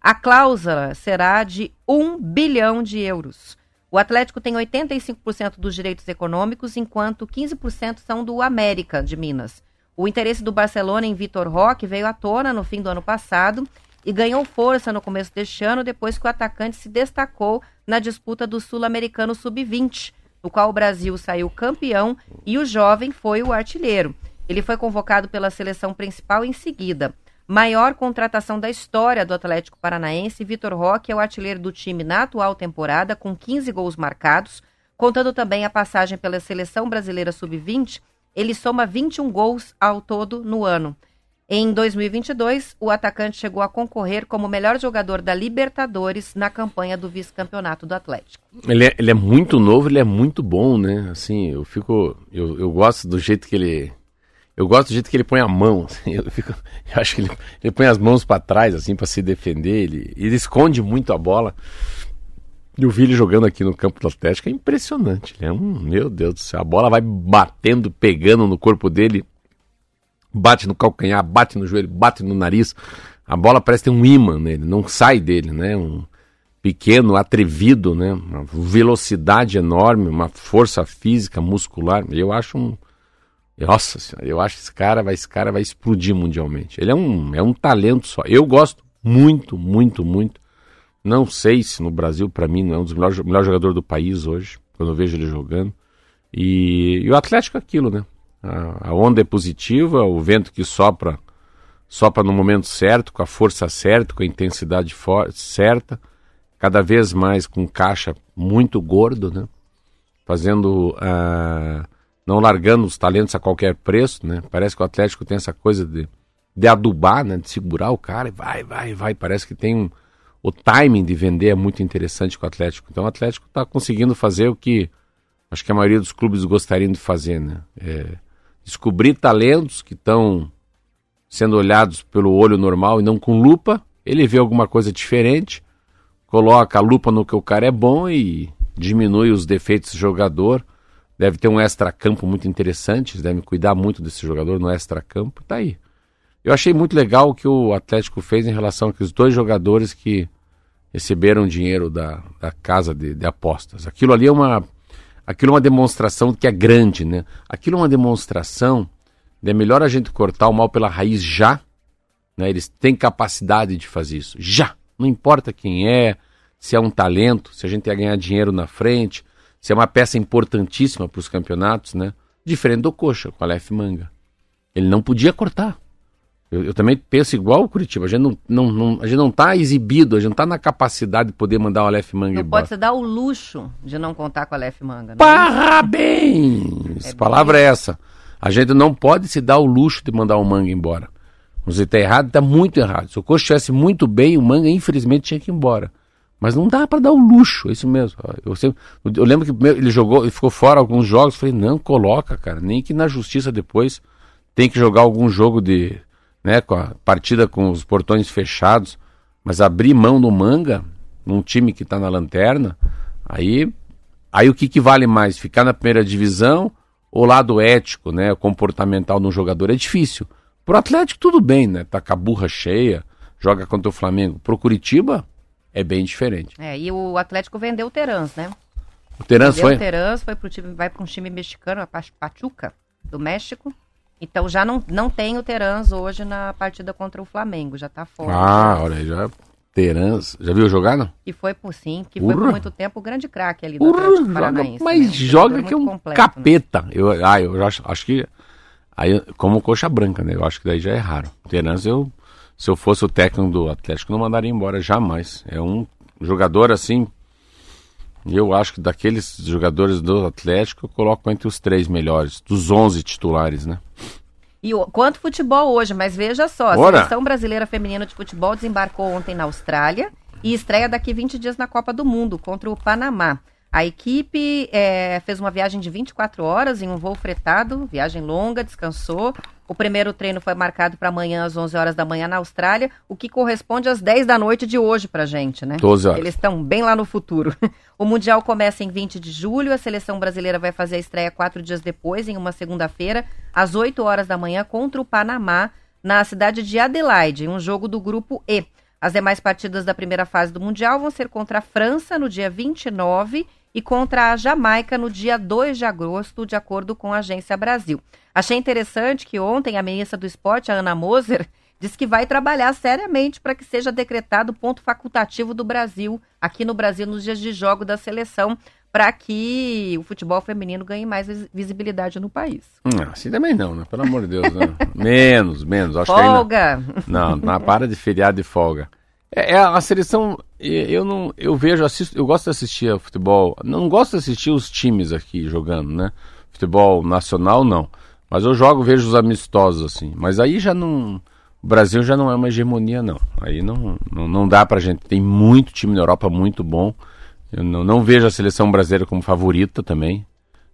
A cláusula será de 1 bilhão de euros. O Atlético tem 85% dos direitos econômicos, enquanto 15% são do América de Minas. O interesse do Barcelona em Vitor Roque veio à tona no fim do ano passado e ganhou força no começo deste ano, depois que o atacante se destacou na disputa do Sul-Americano Sub-20, no qual o Brasil saiu campeão e o jovem foi o artilheiro. Ele foi convocado pela seleção principal em seguida. Maior contratação da história do Atlético Paranaense, Vitor Roque é o artilheiro do time na atual temporada, com 15 gols marcados, contando também a passagem pela seleção brasileira sub-20, ele soma 21 gols ao todo no ano. Em 2022, o atacante chegou a concorrer como melhor jogador da Libertadores na campanha do vice-campeonato do Atlético. Ele é, ele é muito novo, ele é muito bom, né? Assim, eu fico. Eu, eu gosto do jeito que ele. Eu gosto do jeito que ele põe a mão. assim, eu, fico, eu acho que ele, ele põe as mãos para trás, assim, para se defender. Ele, ele esconde muito a bola. E vi ele jogando aqui no campo do Atlético, é impressionante. Ele é um. Meu Deus do céu, a bola vai batendo, pegando no corpo dele. Bate no calcanhar, bate no joelho, bate no nariz. A bola parece ter um imã nele, não sai dele, né? Um pequeno, atrevido, né? Uma velocidade enorme, uma força física, muscular. Eu acho um. Nossa senhora, eu acho que esse cara vai, esse cara vai explodir mundialmente. Ele é um, é um talento só. Eu gosto muito, muito, muito. Não sei se no Brasil, para mim, não é um dos melhores melhor jogadores do país hoje, quando eu vejo ele jogando. E, e o Atlético é aquilo, né? A, onda é positiva, o vento que sopra, sopra no momento certo, com a força certa, com a intensidade certa, cada vez mais com caixa muito gordo, né? Fazendo. ah, não largando os talentos a qualquer preço, né? Parece que o Atlético tem essa coisa de, de adubar, né? De segurar o cara e vai, vai, vai. Parece que tem um. O timing de vender é muito interessante com o Atlético. Então o Atlético está conseguindo fazer o que acho que a maioria dos clubes gostariam de fazer, né? É, descobrir talentos que estão sendo olhados pelo olho normal e não com lupa. Ele vê alguma coisa diferente, coloca a lupa no que o cara é bom e diminui os defeitos do jogador. Deve ter um extra-campo muito interessante, eles devem cuidar muito desse jogador no extra-campo. Tá aí. Eu achei muito legal o que o Atlético fez em relação àqueles dois jogadores que receberam dinheiro da, da casa de, de apostas. Aquilo ali é uma, aquilo é uma demonstração de que é grande, né? Aquilo é uma demonstração de é melhor a gente cortar o mal pela raiz já, né? Eles têm capacidade de fazer isso, já. Não importa quem é, se é um talento, se a gente ia ganhar dinheiro na frente, se é uma peça importantíssima para os campeonatos, né? Diferente do Coxa, com a Aleph Manga. Ele não podia cortar. Eu, eu também penso igual o Curitiba. A gente não, não, não, a gente não tá exibido, a gente não tá na capacidade de poder mandar o Aleph Manga Não embora. pode se dar o luxo de não contar com a Lef Manga. né? Parabéns! É palavra é essa. A gente não pode se dar o luxo de mandar o Manga embora. Se está errado, está muito errado. Se o Coxa estivesse muito bem, o Manga infelizmente tinha que ir embora. Mas não dá para dar o luxo, é isso mesmo. Eu, sempre, eu lembro que ele jogou, ele ficou fora alguns jogos, falei, não, coloca, cara, nem que na justiça depois tem que jogar algum jogo de, né, com a partida com os portões fechados, mas abrir mão do manga, num time que está na lanterna, aí, aí o que, que vale mais? Ficar na primeira divisão ou lado ético, né, comportamental no jogador? É difícil. Pro Atlético tudo bem, né? Tá com a burra cheia, joga contra o Flamengo. Pro Curitiba é bem diferente. É, e o Atlético vendeu o Terans, né? O Terans vendeu foi? o Terans, foi pro time, vai para um time mexicano, a Pach- Pachuca, do México. Então já não, não tem o Terans hoje na partida contra o Flamengo, já tá fora. Ah, olha aí, já. Terans. Já viu jogar, não? Que foi por sim, que foi por Urra. muito tempo o grande craque ali do Urra, Atlético joga, Paranaense. mas né? Joga que é um completo, né? capeta. Eu, ah, eu acho, acho que. Aí, como coxa branca, né? Eu acho que daí já é raro. Terans, eu. Se eu fosse o técnico do Atlético, não mandaria embora jamais. É um jogador assim. Eu acho que daqueles jogadores do Atlético, eu coloco entre os três melhores, dos 11 titulares, né? E o, quanto futebol hoje, mas veja só, a Ora. seleção brasileira feminina de futebol desembarcou ontem na Austrália e estreia daqui 20 dias na Copa do Mundo contra o Panamá. A equipe eh, fez uma viagem de 24 horas em um voo fretado, viagem longa, descansou. O primeiro treino foi marcado para amanhã às 11 horas da manhã na Austrália, o que corresponde às 10 da noite de hoje pra gente, né? 12 horas. Eles estão bem lá no futuro. O Mundial começa em 20 de julho, a seleção brasileira vai fazer a estreia quatro dias depois, em uma segunda-feira, às 8 horas da manhã, contra o Panamá, na cidade de Adelaide, em um jogo do grupo E. As demais partidas da primeira fase do Mundial vão ser contra a França no dia 29 e contra a Jamaica no dia 2 de agosto, de acordo com a Agência Brasil. Achei interessante que ontem a ministra do Esporte, a Ana Moser, disse que vai trabalhar seriamente para que seja decretado ponto facultativo do Brasil, aqui no Brasil, nos dias de jogo da seleção, para que o futebol feminino ganhe mais vis- visibilidade no país. Hum, assim também não, né? Pelo amor de Deus, né? menos, menos. Acho que ainda- Folga! Não, na para de feriado e folga. É, é a seleção. Eu não, eu vejo, assisto, eu gosto de assistir futebol. Não gosto de assistir os times aqui jogando, né? Futebol nacional não. Mas eu jogo, vejo os amistosos assim. Mas aí já não, o Brasil já não é uma hegemonia não. Aí não, não, não dá pra gente. Tem muito time na Europa muito bom. Eu não, não vejo a seleção brasileira como favorita também,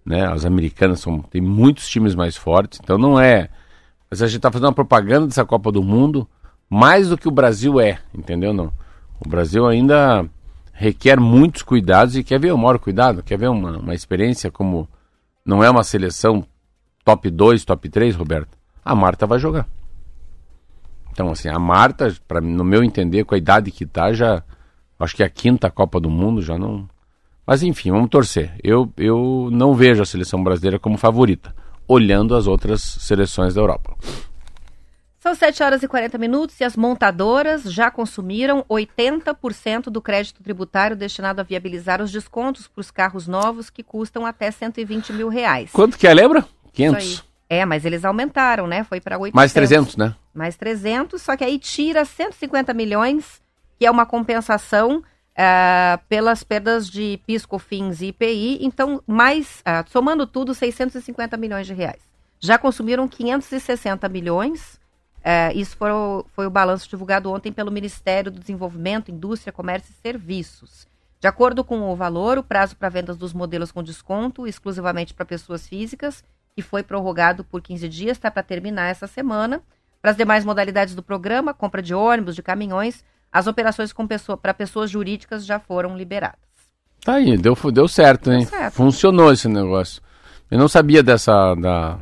né? As americanas são, tem muitos times mais fortes. Então não é. Mas a gente tá fazendo uma propaganda dessa Copa do Mundo mais do que o Brasil é, entendeu? Não. O Brasil ainda requer muitos cuidados e quer ver o maior cuidado, quer ver uma, uma experiência como não é uma seleção top 2, top 3, Roberto. A Marta vai jogar. Então, assim, a Marta, pra, no meu entender, com a idade que tá, já. Acho que é a quinta Copa do Mundo já não. Mas enfim, vamos torcer. Eu, eu não vejo a seleção brasileira como favorita, olhando as outras seleções da Europa. São 7 horas e 40 minutos e as montadoras já consumiram 80% do crédito tributário destinado a viabilizar os descontos para os carros novos que custam até 120 mil reais. Quanto que é, lembra? Isso 500. aí. É, mas eles aumentaram, né? Foi para 800. Mais 300, né? Mais 300, só que aí tira 150 milhões, que é uma compensação ah, pelas perdas de PIS, COFINS e IPI. Então, mais, ah, somando tudo, 650 milhões de reais. Já consumiram 560 milhões. Ah, isso foi o, foi o balanço divulgado ontem pelo Ministério do Desenvolvimento, Indústria, Comércio e Serviços. De acordo com o valor, o prazo para vendas dos modelos com desconto, exclusivamente para pessoas físicas, que foi prorrogado por 15 dias, está para terminar essa semana. Para as demais modalidades do programa, compra de ônibus, de caminhões, as operações pessoa, para pessoas jurídicas já foram liberadas. Tá aí, deu, deu certo, hein? certo. Funcionou esse negócio. Eu não sabia dessa. Da,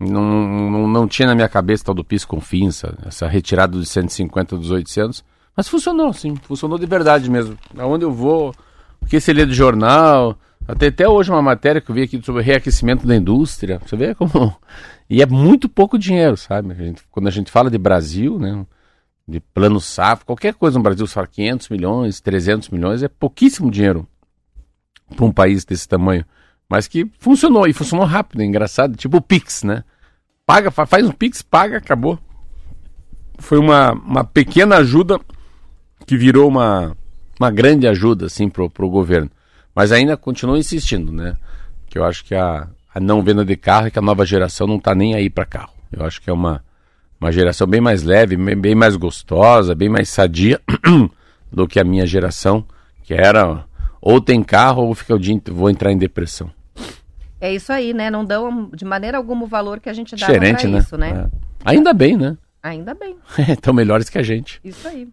não, não, não tinha na minha cabeça tal do PIS Confins, essa, retirada dos 150 dos 800. Mas funcionou, sim. Funcionou de verdade mesmo. Aonde eu vou, o que você lê do jornal. Até, até hoje uma matéria que eu vi aqui sobre reaquecimento da indústria. Você vê como. E é muito pouco dinheiro, sabe? A gente- quando a gente fala de Brasil, né? De plano SAF, qualquer coisa no Brasil, fala 500 milhões, 300 milhões, é pouquíssimo dinheiro para um país desse tamanho. Mas que funcionou, e funcionou rápido, é engraçado. Tipo o Pix, né? Paga, fa- faz um Pix, paga, acabou. Foi uma, uma pequena ajuda que virou uma, uma grande ajuda, assim, pro, pro governo. Mas ainda continua insistindo, né? Que eu acho que a, a não venda de carro é que a nova geração não tá nem aí para carro. Eu acho que é uma, uma geração bem mais leve, bem, mais gostosa, bem mais sadia do que a minha geração, Que era ou tem carro ou fica o dia vou entrar em depressão. É isso aí, né? Não dão de maneira alguma o valor que a gente dá pra né? isso, né? É. Ainda bem, né? Ainda bem. Estão melhores que a gente. Isso aí.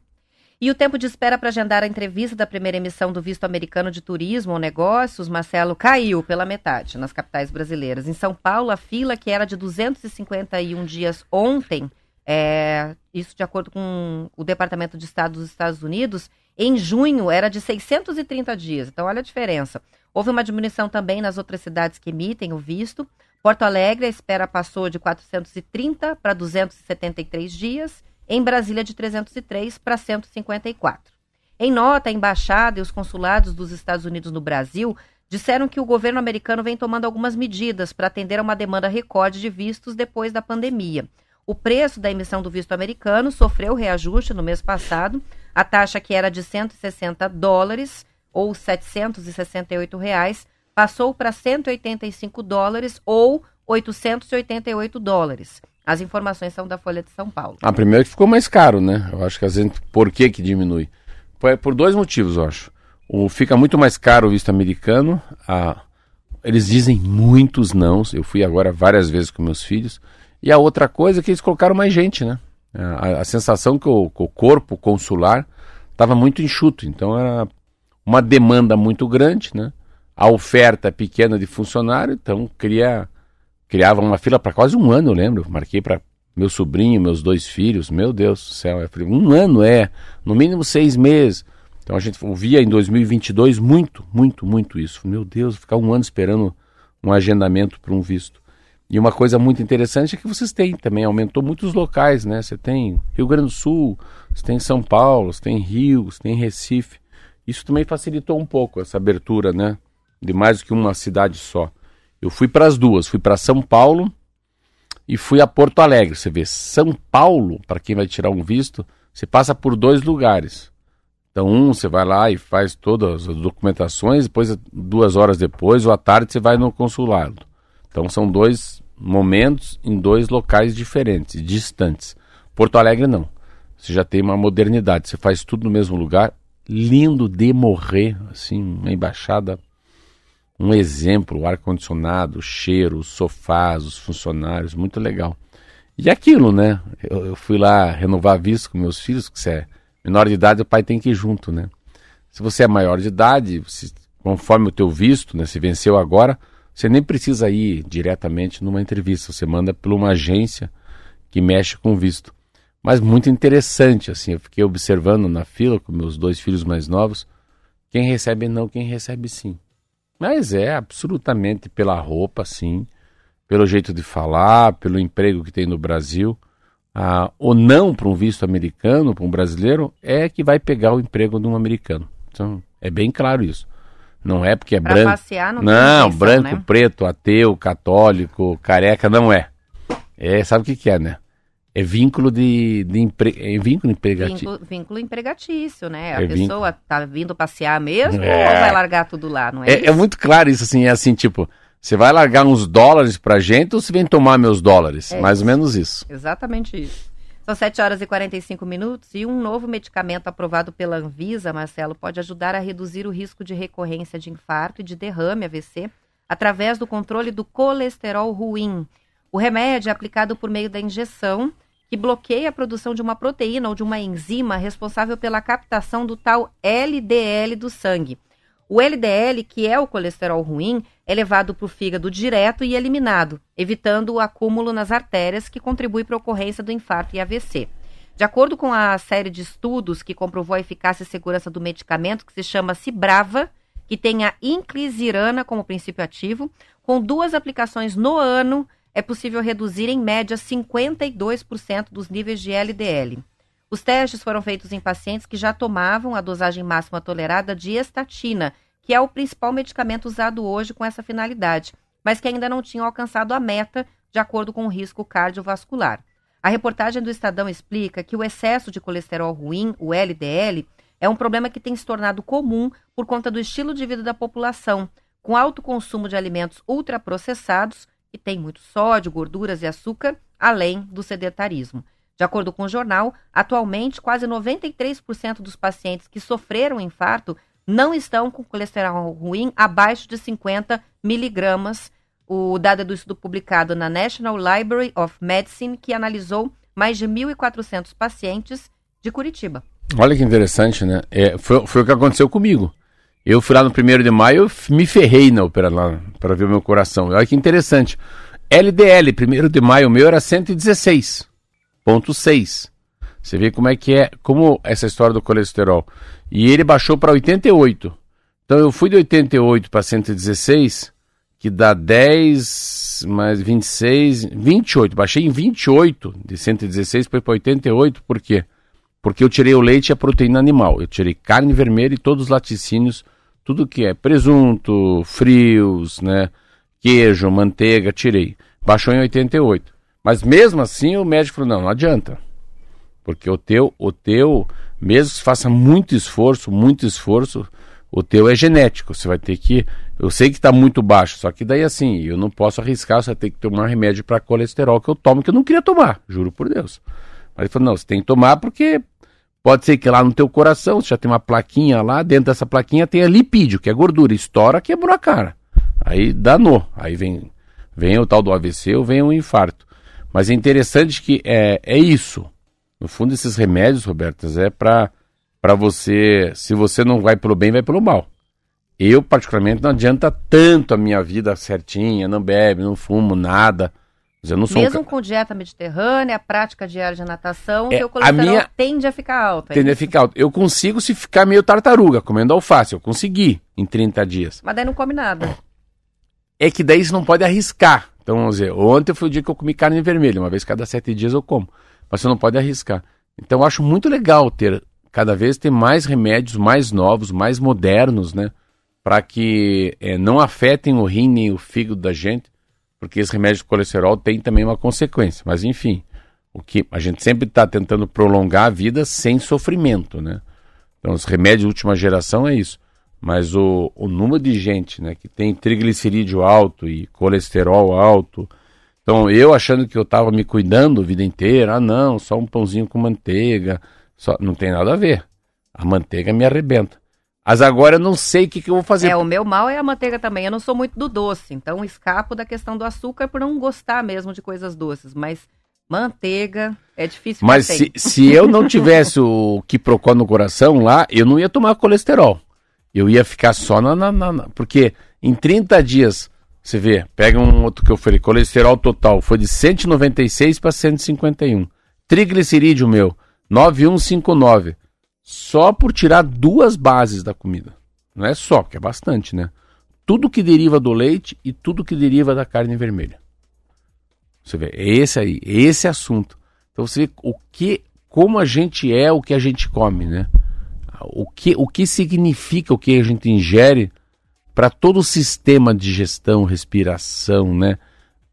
E o tempo de espera para agendar a entrevista da primeira emissão do visto americano de turismo ou negócios, Marcelo, caiu pela metade nas capitais brasileiras. Em São Paulo, a fila, que era de 251 dias ontem, é, isso de acordo com o Departamento de Estado dos Estados Unidos, em junho era de 630 dias. Então, olha a diferença. Houve uma diminuição também nas outras cidades que emitem o visto. Porto Alegre, a espera passou de 430 para 273 dias. Em Brasília, de 303 para 154. Em nota, a embaixada e os consulados dos Estados Unidos no Brasil disseram que o governo americano vem tomando algumas medidas para atender a uma demanda recorde de vistos depois da pandemia. O preço da emissão do visto americano sofreu reajuste no mês passado. A taxa que era de 160 dólares ou 768 reais passou para 185 dólares ou 888 dólares. As informações são da Folha de São Paulo. Ah, primeiro que ficou mais caro, né? Eu acho que a gente. Por que que diminui? Por, por dois motivos, eu acho. O, fica muito mais caro o visto americano. A, eles dizem muitos nãos. Eu fui agora várias vezes com meus filhos. E a outra coisa é que eles colocaram mais gente, né? A, a sensação que o, o corpo consular estava muito enxuto. Então era uma demanda muito grande, né? A oferta pequena de funcionário, então cria, criava uma fila para quase um ano, eu lembro. Marquei para meu sobrinho, meus dois filhos, meu Deus do céu. Um ano é, no mínimo seis meses. Então a gente ouvia em 2022 muito, muito, muito isso. Meu Deus, ficar um ano esperando um agendamento para um visto. E uma coisa muito interessante é que vocês têm também, aumentou muitos locais, né? Você tem Rio Grande do Sul, você tem São Paulo, você tem Rio, você tem Recife. Isso também facilitou um pouco essa abertura, né? De mais do que uma cidade só. Eu fui para as duas, fui para São Paulo e fui a Porto Alegre. Você vê, São Paulo, para quem vai tirar um visto, você passa por dois lugares. Então, um, você vai lá e faz todas as documentações, depois, duas horas depois, ou à tarde, você vai no consulado. Então, são dois momentos em dois locais diferentes, distantes. Porto Alegre, não. Você já tem uma modernidade, você faz tudo no mesmo lugar, lindo de morrer, assim, uma embaixada um exemplo, o ar-condicionado, o cheiro, os sofás, os funcionários, muito legal. E aquilo, né? Eu, eu fui lá renovar visto com meus filhos, que você é menor de idade, o pai tem que ir junto, né? Se você é maior de idade, conforme o teu visto, né? Se venceu agora, você nem precisa ir diretamente numa entrevista, você manda por uma agência que mexe com visto. Mas muito interessante, assim, eu fiquei observando na fila com meus dois filhos mais novos, quem recebe não, quem recebe sim. Mas é absolutamente pela roupa, sim, pelo jeito de falar, pelo emprego que tem no Brasil. Ah, ou não para um visto americano, para um brasileiro, é que vai pegar o emprego de um americano. Então, é bem claro isso. Não é porque é Pra branco. passear não, Não, intenção, branco, né? preto, ateu, católico, careca, não é. É, sabe o que, que é, né? É vínculo de, de empre... é vínculo empregatício. Vínculo, vínculo empregatício, né? A É vínculo. pessoa tá vindo passear mesmo É. ou vai largar tudo lá, não é, É, é muito claro isso, assim, é assim, tipo, você vai largar uns dólares pra gente ou você vem tomar meus dólares? É Mais isso. ou menos isso. Exatamente isso. São 7 horas e 45 minutos e um novo medicamento aprovado pela Anvisa, Marcelo, pode ajudar a reduzir o risco de recorrência de infarto e de derrame AVC através do controle do colesterol ruim. O remédio é aplicado por meio da injeção, que bloqueia a produção de uma proteína ou de uma enzima responsável pela captação do tal LDL do sangue. O LDL, que é o colesterol ruim, é levado para o fígado direto e eliminado, evitando o acúmulo nas artérias, que contribui para a ocorrência do infarto e AVC. De acordo com a série de estudos que comprovou a eficácia e segurança do medicamento, que se chama Cibrava, que tem a inclisiran como princípio ativo, com duas aplicações no ano, é possível reduzir em média 52% dos níveis de LDL. Os testes foram feitos em pacientes que já tomavam a dosagem máxima tolerada de estatina, que é o principal medicamento usado hoje com essa finalidade, mas que ainda não tinham alcançado a meta de acordo com o risco cardiovascular. A reportagem do Estadão explica que o excesso de colesterol ruim, o LDL, é um problema que tem se tornado comum por conta do estilo de vida da população, com alto consumo de alimentos ultraprocessados, que têm muito sódio, gorduras e açúcar, além do sedentarismo. De acordo com o jornal, atualmente quase 93% dos pacientes que sofreram infarto não estão com colesterol ruim abaixo de 50 miligramas. O dado é do estudo publicado na National Library of Medicine, que analisou mais de 1.400 pacientes de Curitiba. Olha que interessante, né? É, foi, foi o que aconteceu comigo. Eu fui lá no primeiro de maio, eu me ferrei na opera lá para ver o meu coração. Olha que interessante. LDL, primeiro de maio, o meu era 116,6. Você vê como é que é, como essa história do colesterol. E ele baixou para 88. Então eu fui de 88 para 116, que dá 10 mais 26, 28. Baixei em 28 de 116 foi para 88, por quê? Porque eu tirei o leite e a proteína animal. Eu tirei carne vermelha e todos os laticínios, tudo que é presunto, frios, né? Queijo, manteiga, tirei. Baixou em 88. Mas mesmo assim o médico falou: não, não adianta. Porque o teu, o teu, mesmo que faça muito esforço, muito esforço, o teu é genético. Você vai ter que. Eu sei que está muito baixo, só que daí assim, eu não posso arriscar, você vai ter que tomar remédio para colesterol que eu tomo, que eu não queria tomar, juro por Deus. Aí ele falou: não, você tem que tomar porque pode ser que lá no teu coração você já tem uma plaquinha lá, dentro dessa plaquinha tem a lipídio, que é gordura, estoura, quebrou a cara. Aí danou. Aí vem, vem o tal do AVC ou vem o infarto. Mas é interessante que é, é isso. No fundo, esses remédios, Robertas, é para você, se você não vai pelo bem, vai pelo mal. Eu, particularmente, não adianta tanto a minha vida certinha, não bebe, não fumo, nada. Eu não sou um Mesmo ca- com dieta mediterrânea, prática diária de natação, É, a colesterol minha- tende a ficar alto. é tende a ficar alto. Eu consigo se ficar meio tartaruga, comendo alface. Eu consegui em 30 dias. Mas daí não come nada. É que daí você não pode arriscar. Então, vamos dizer, ontem foi o dia que eu comi carne vermelha. Uma vez cada sete dias eu como. Mas você não pode arriscar. Então, eu acho muito legal ter, cada vez ter mais remédios mais novos, mais modernos, né? Para que eh, não afetem o rim nem o fígado da gente. Porque esse remédio de colesterol tem também uma consequência. Mas, enfim, o que a gente sempre está tentando prolongar a vida sem sofrimento, né? Então, os remédios de última geração é isso. Mas o, o número de gente né, que tem triglicerídeo alto e colesterol alto. Então, eu achando que eu estava me cuidando a vida inteira, ah, não, só um pãozinho com manteiga. Só, não tem nada a ver. A manteiga me arrebenta. Mas agora eu não sei o que, que eu vou fazer. É, o meu mal é a manteiga também. Eu não sou muito do doce, então escapo da questão do açúcar por não gostar mesmo de coisas doces. Mas manteiga é difícil. Mas que se, se eu não tivesse o quiprocó no coração lá, eu não ia tomar colesterol. Eu ia ficar só na, na- na- na- Porque em 30 dias, você vê, pega um outro que eu falei, colesterol total, foi de 196 para 151. Triglicerídeo meu, 9159. Só por tirar duas bases da comida. Não é só, que é bastante, né? Tudo que deriva do leite e tudo que deriva da carne vermelha. Você vê, é esse aí, é esse assunto. Então você vê o que, como a gente é, o que a gente come, né? O que, o que significa o que a gente ingere para todo o sistema de gestão, respiração, né?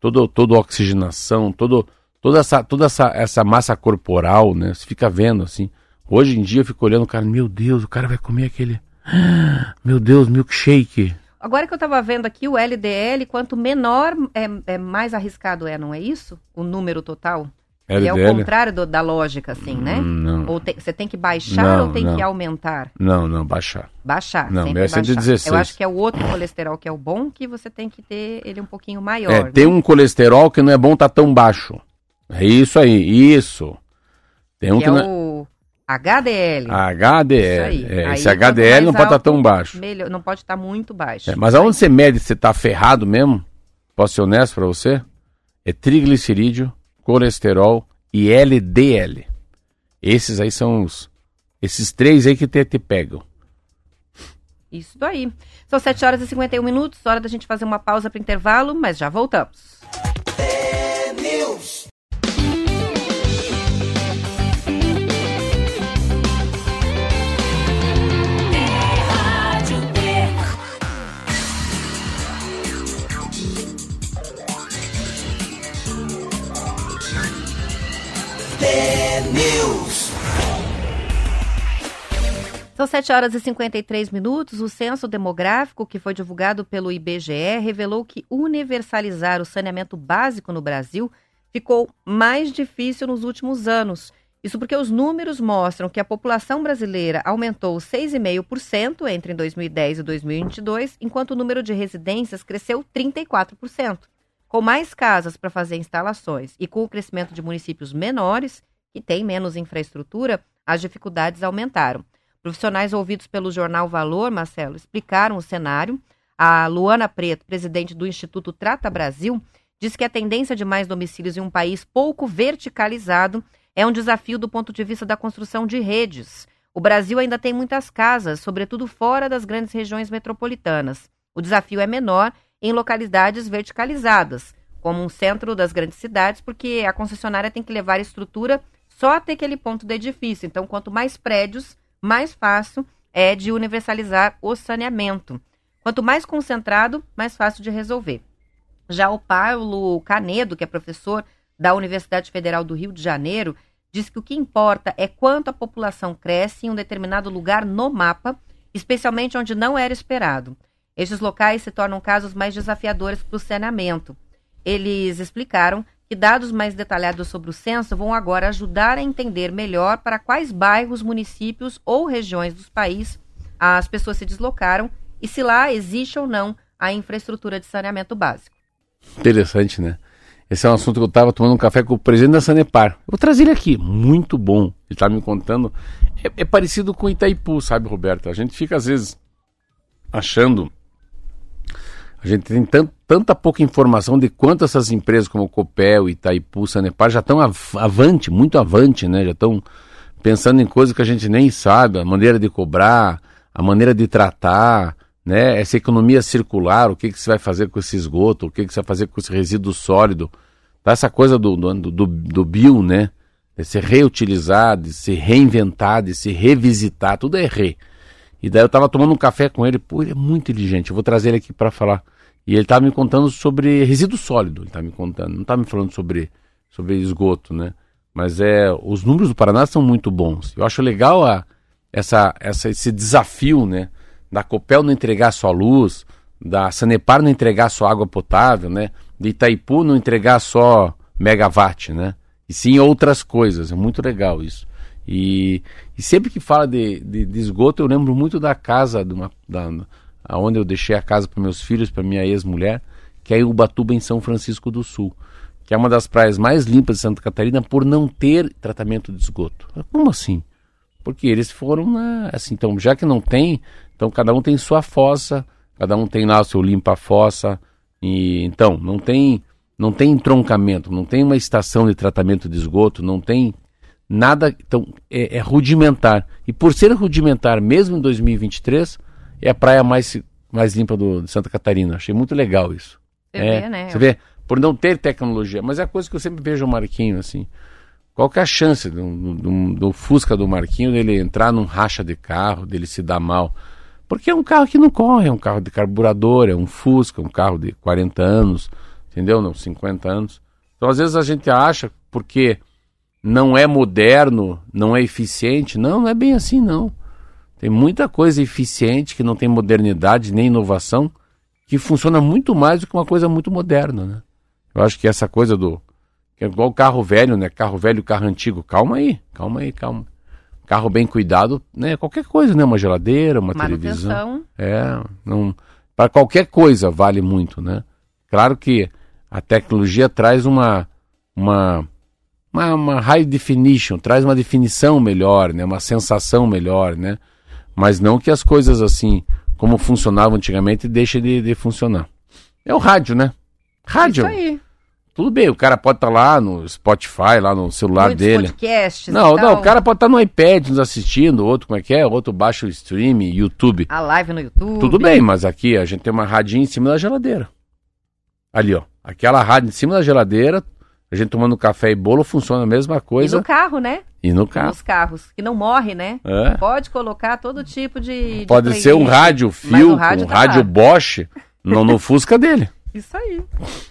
Todo, toda a oxigenação, todo, toda, essa, toda essa, essa massa corporal, né? Você fica vendo assim. Hoje em dia eu fico olhando o cara, meu Deus, o cara vai comer aquele. Meu Deus, milkshake. Agora que eu tava vendo aqui, o LDL, quanto menor, é, é mais arriscado é, não é isso? O número total? E é o LDL? contrário do- da lógica, assim, né? Hum, não. Ou tem- você tem que baixar Não, ou tem não. que aumentar? Não, não, baixar. Baixar. Não, sempre é baixar. 116. Eu acho que é o outro colesterol que é o bom, que você tem que ter ele um pouquinho maior. É, né? tem um colesterol que não é bom tá tão baixo. É isso aí, isso. Tem um que que, é não é... o HDL. HDL. Isso aí. É, Aí, esse HDL não pode estar alto, tão baixo. melhor- não pode estar muito baixo. É, mas aonde você mede se você tá ferrado mesmo? Posso ser honesto pra você? É triglicerídeo, colesterol e LDL. Esses aí são os. Esses três aí que te, te pegam. Isso aí. São 7 horas e 51 minutos, hora da gente fazer uma pausa para intervalo, mas já voltamos. São 7 horas e 53 minutos. O censo demográfico que foi divulgado pelo IBGE revelou que universalizar o saneamento básico no Brasil ficou mais difícil nos últimos anos. Isso porque os números mostram que a população brasileira aumentou 6,5% entre 2010 e 2022, enquanto o número de residências cresceu 34%. Com mais casas para fazer instalações e com o crescimento de municípios menores, que têm menos infraestrutura, as dificuldades aumentaram. Profissionais ouvidos pelo jornal Valor, Marcelo, explicaram o cenário. A Luana Preto, presidente do Instituto Trata Brasil, diz que a tendência de mais domicílios em um país pouco verticalizado é um desafio do ponto de vista da construção de redes. O Brasil ainda tem muitas casas, sobretudo fora das grandes regiões metropolitanas. O desafio é menor em localidades verticalizadas, como um centro das grandes cidades, porque a concessionária tem que levar estrutura só até aquele ponto do edifício. Então, quanto mais prédios, mais fácil é de universalizar o saneamento. Quanto mais concentrado, mais fácil de resolver. Já o Paulo Canedo, que é professor da Universidade Federal do Rio de Janeiro, diz que o que importa é quanto a população cresce em um determinado lugar no mapa, especialmente onde não era esperado. Estes locais se tornam casos mais desafiadores para o saneamento. Eles explicaram que dados mais detalhados sobre o censo vão agora ajudar a entender melhor para quais bairros, municípios ou regiões dos países as pessoas se deslocaram e se lá existe ou não a infraestrutura de saneamento básico. Interessante, né? Esse é um assunto que eu estava tomando um café com o presidente da Sanepar. Vou trazer ele aqui, muito bom. Ele está me contando. É, é, parecido com Itaipu, sabe, Roberto? A gente fica às vezes achando. A gente tem tant, tanta pouca informação de quanto essas empresas como Copel, Itaipu, Sanepar já estão av avante, muito avante, né? Já estão pensando em coisas que a gente nem sabe, a maneira de cobrar, a maneira de tratar, né? Essa economia circular, o que, que você vai fazer com esse esgoto, o que, que você vai fazer com esse resíduo sólido. Tá essa coisa do, do, do, do bio, né? De se reutilizar, de se reinventar, de se revisitar, tudo é re. E daí eu tava tomando um café com ele, pô, ele é muito inteligente, eu vou trazer ele aqui para falar. E ele tava me contando sobre resíduo sólido, ele tá me contando, não tá me falando sobre, sobre esgoto, né? Mas é, os números do Paraná são muito bons. Eu acho legal a, essa, essa, esse desafio, né? da Copel não entregar sua luz, da Sanepar não entregar sua água potável, né? De Itaipu não entregar só megawatt, né? E sim outras coisas. É muito legal isso. E, e sempre que fala de, de, de, esgoto, eu lembro muito da casa, de uma, da, onde eu deixei a casa para meus filhos, para minha ex-mulher, que é Ubatuba, em São Francisco do Sul, que é uma das praias mais limpas de Santa Catarina por não ter tratamento de esgoto. Como assim? Porque eles foram na. Assim, então, já que não tem, então cada um tem sua fossa, cada um tem lá o seu limpa-fossa. E então não tem não tem entroncamento, não tem uma estação de tratamento de esgoto, não tem nada. Então é, é rudimentar. E por ser rudimentar, mesmo em 2023, é a praia mais mais limpa do, de Santa Catarina. Achei muito legal isso. Você é, vê, né? Você vê, por não ter tecnologia, mas é a coisa que eu sempre vejo o Marquinho assim. Qual que é a chance do, do, do Fusca do Marquinho dele entrar num racha de carro, dele se dar mal? Porque é um carro que não corre, é um carro de carburador, é um Fusca, um carro de 40 anos, entendeu? Não, 50 anos. Então, às vezes a gente acha, porque não é moderno, não é eficiente. Não, não é bem assim, não. Tem muita coisa eficiente que não tem modernidade nem inovação, que funciona muito mais do que uma coisa muito moderna, né? Eu acho que essa coisa do. É igual carro velho, né? Carro velho, carro antigo. Calma aí, calma aí, calma carro bem cuidado, né? Qualquer coisa, né? Uma geladeira, uma televisão. É, não para qualquer coisa vale muito, né? Claro que a tecnologia traz uma uma uma, uma high definition, traz uma definição melhor, né? Uma sensação melhor, né? Mas não que as coisas assim como funcionavam antigamente deixem de, de funcionar. É o rádio, né? Rádio. Isso aí. Tudo bem, o cara pode estar tá lá no Spotify, lá no celular Muitos dele. podcasts Não, não, o cara pode estar tá no iPad nos assistindo, outro como é que é, outro baixa o stream, YouTube. A live no YouTube. Tudo bem, mas aqui a gente tem uma radinha em cima da geladeira. Ali, ó. Aquela rádio em cima da geladeira, a gente tomando café e bolo funciona a mesma E coisa. no carro, né? E no carro. Nos carros, que não morre, né? É. Pode colocar todo tipo de. de Pode ser um rádio fio, rádio um tá rádio lá. Bosch, no, no Fusca dele. Isso aí.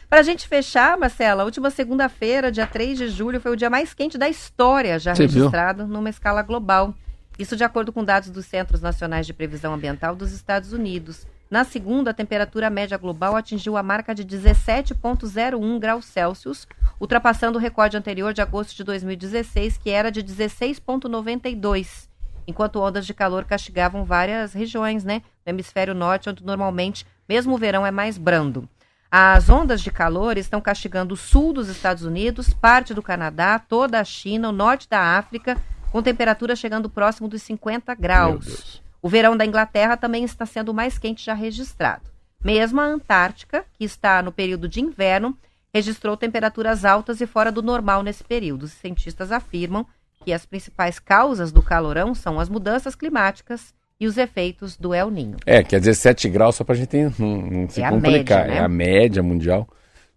Pra gente fechar, Marcela, a última segunda-feira, dia 3 de julho, foi o dia mais quente da história já Você viu? registrado numa escala global. Isso de acordo com dados dos Centros Nacionais de Previsão Ambiental dos Estados Unidos. Na segunda, a temperatura média global atingiu a marca de 17,01 graus Celsius, ultrapassando o recorde anterior de agosto de 2016, que era de 16,92, enquanto ondas de calor castigavam várias regiões, né? No hemisfério norte, onde normalmente, mesmo o verão, é mais brando. As ondas de calor estão castigando o sul dos Estados Unidos, parte do Canadá, toda a China, o norte da África, com temperatura chegando próximo dos 50 Meu graus. O verão da Inglaterra também está sendo o mais quente já registrado. Mesmo a Antártica, que está no período de inverno, registrou temperaturas altas e fora do normal nesse período. Os cientistas afirmam que as principais causas do calorão são as mudanças climáticas e os efeitos do El Ninho. É, quer dizer 7 graus só pra gente não, não se É a complicar. média, né? É a média mundial.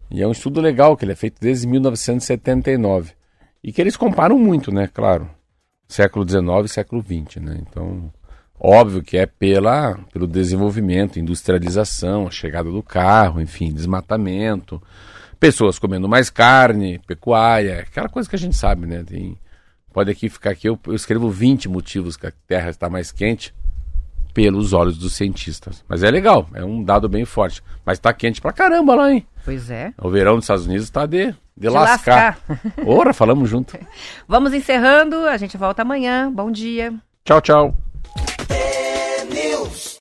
E é um estudo legal, que ele é feito desde 1979. E que eles comparam muito, né? Claro. Século XIX e século XX, né? Então, óbvio que é pela, pelo desenvolvimento, industrialização, a chegada do carro, enfim, desmatamento, pessoas comendo mais carne, pecuária, aquela coisa que a gente sabe, né? Tem, pode aqui ficar aqui, eu, eu escrevo 20 motivos que a Terra está mais quente pelos olhos dos cientistas. Mas é legal, é um dado bem forte. Mas tá quente pra caramba lá, hein? Pois é. O verão dos Estados Unidos tá de, de, De lascar. Ora, falamos junto. Vamos encerrando, a gente volta amanhã. Bom dia. Tchau, tchau. Ghost.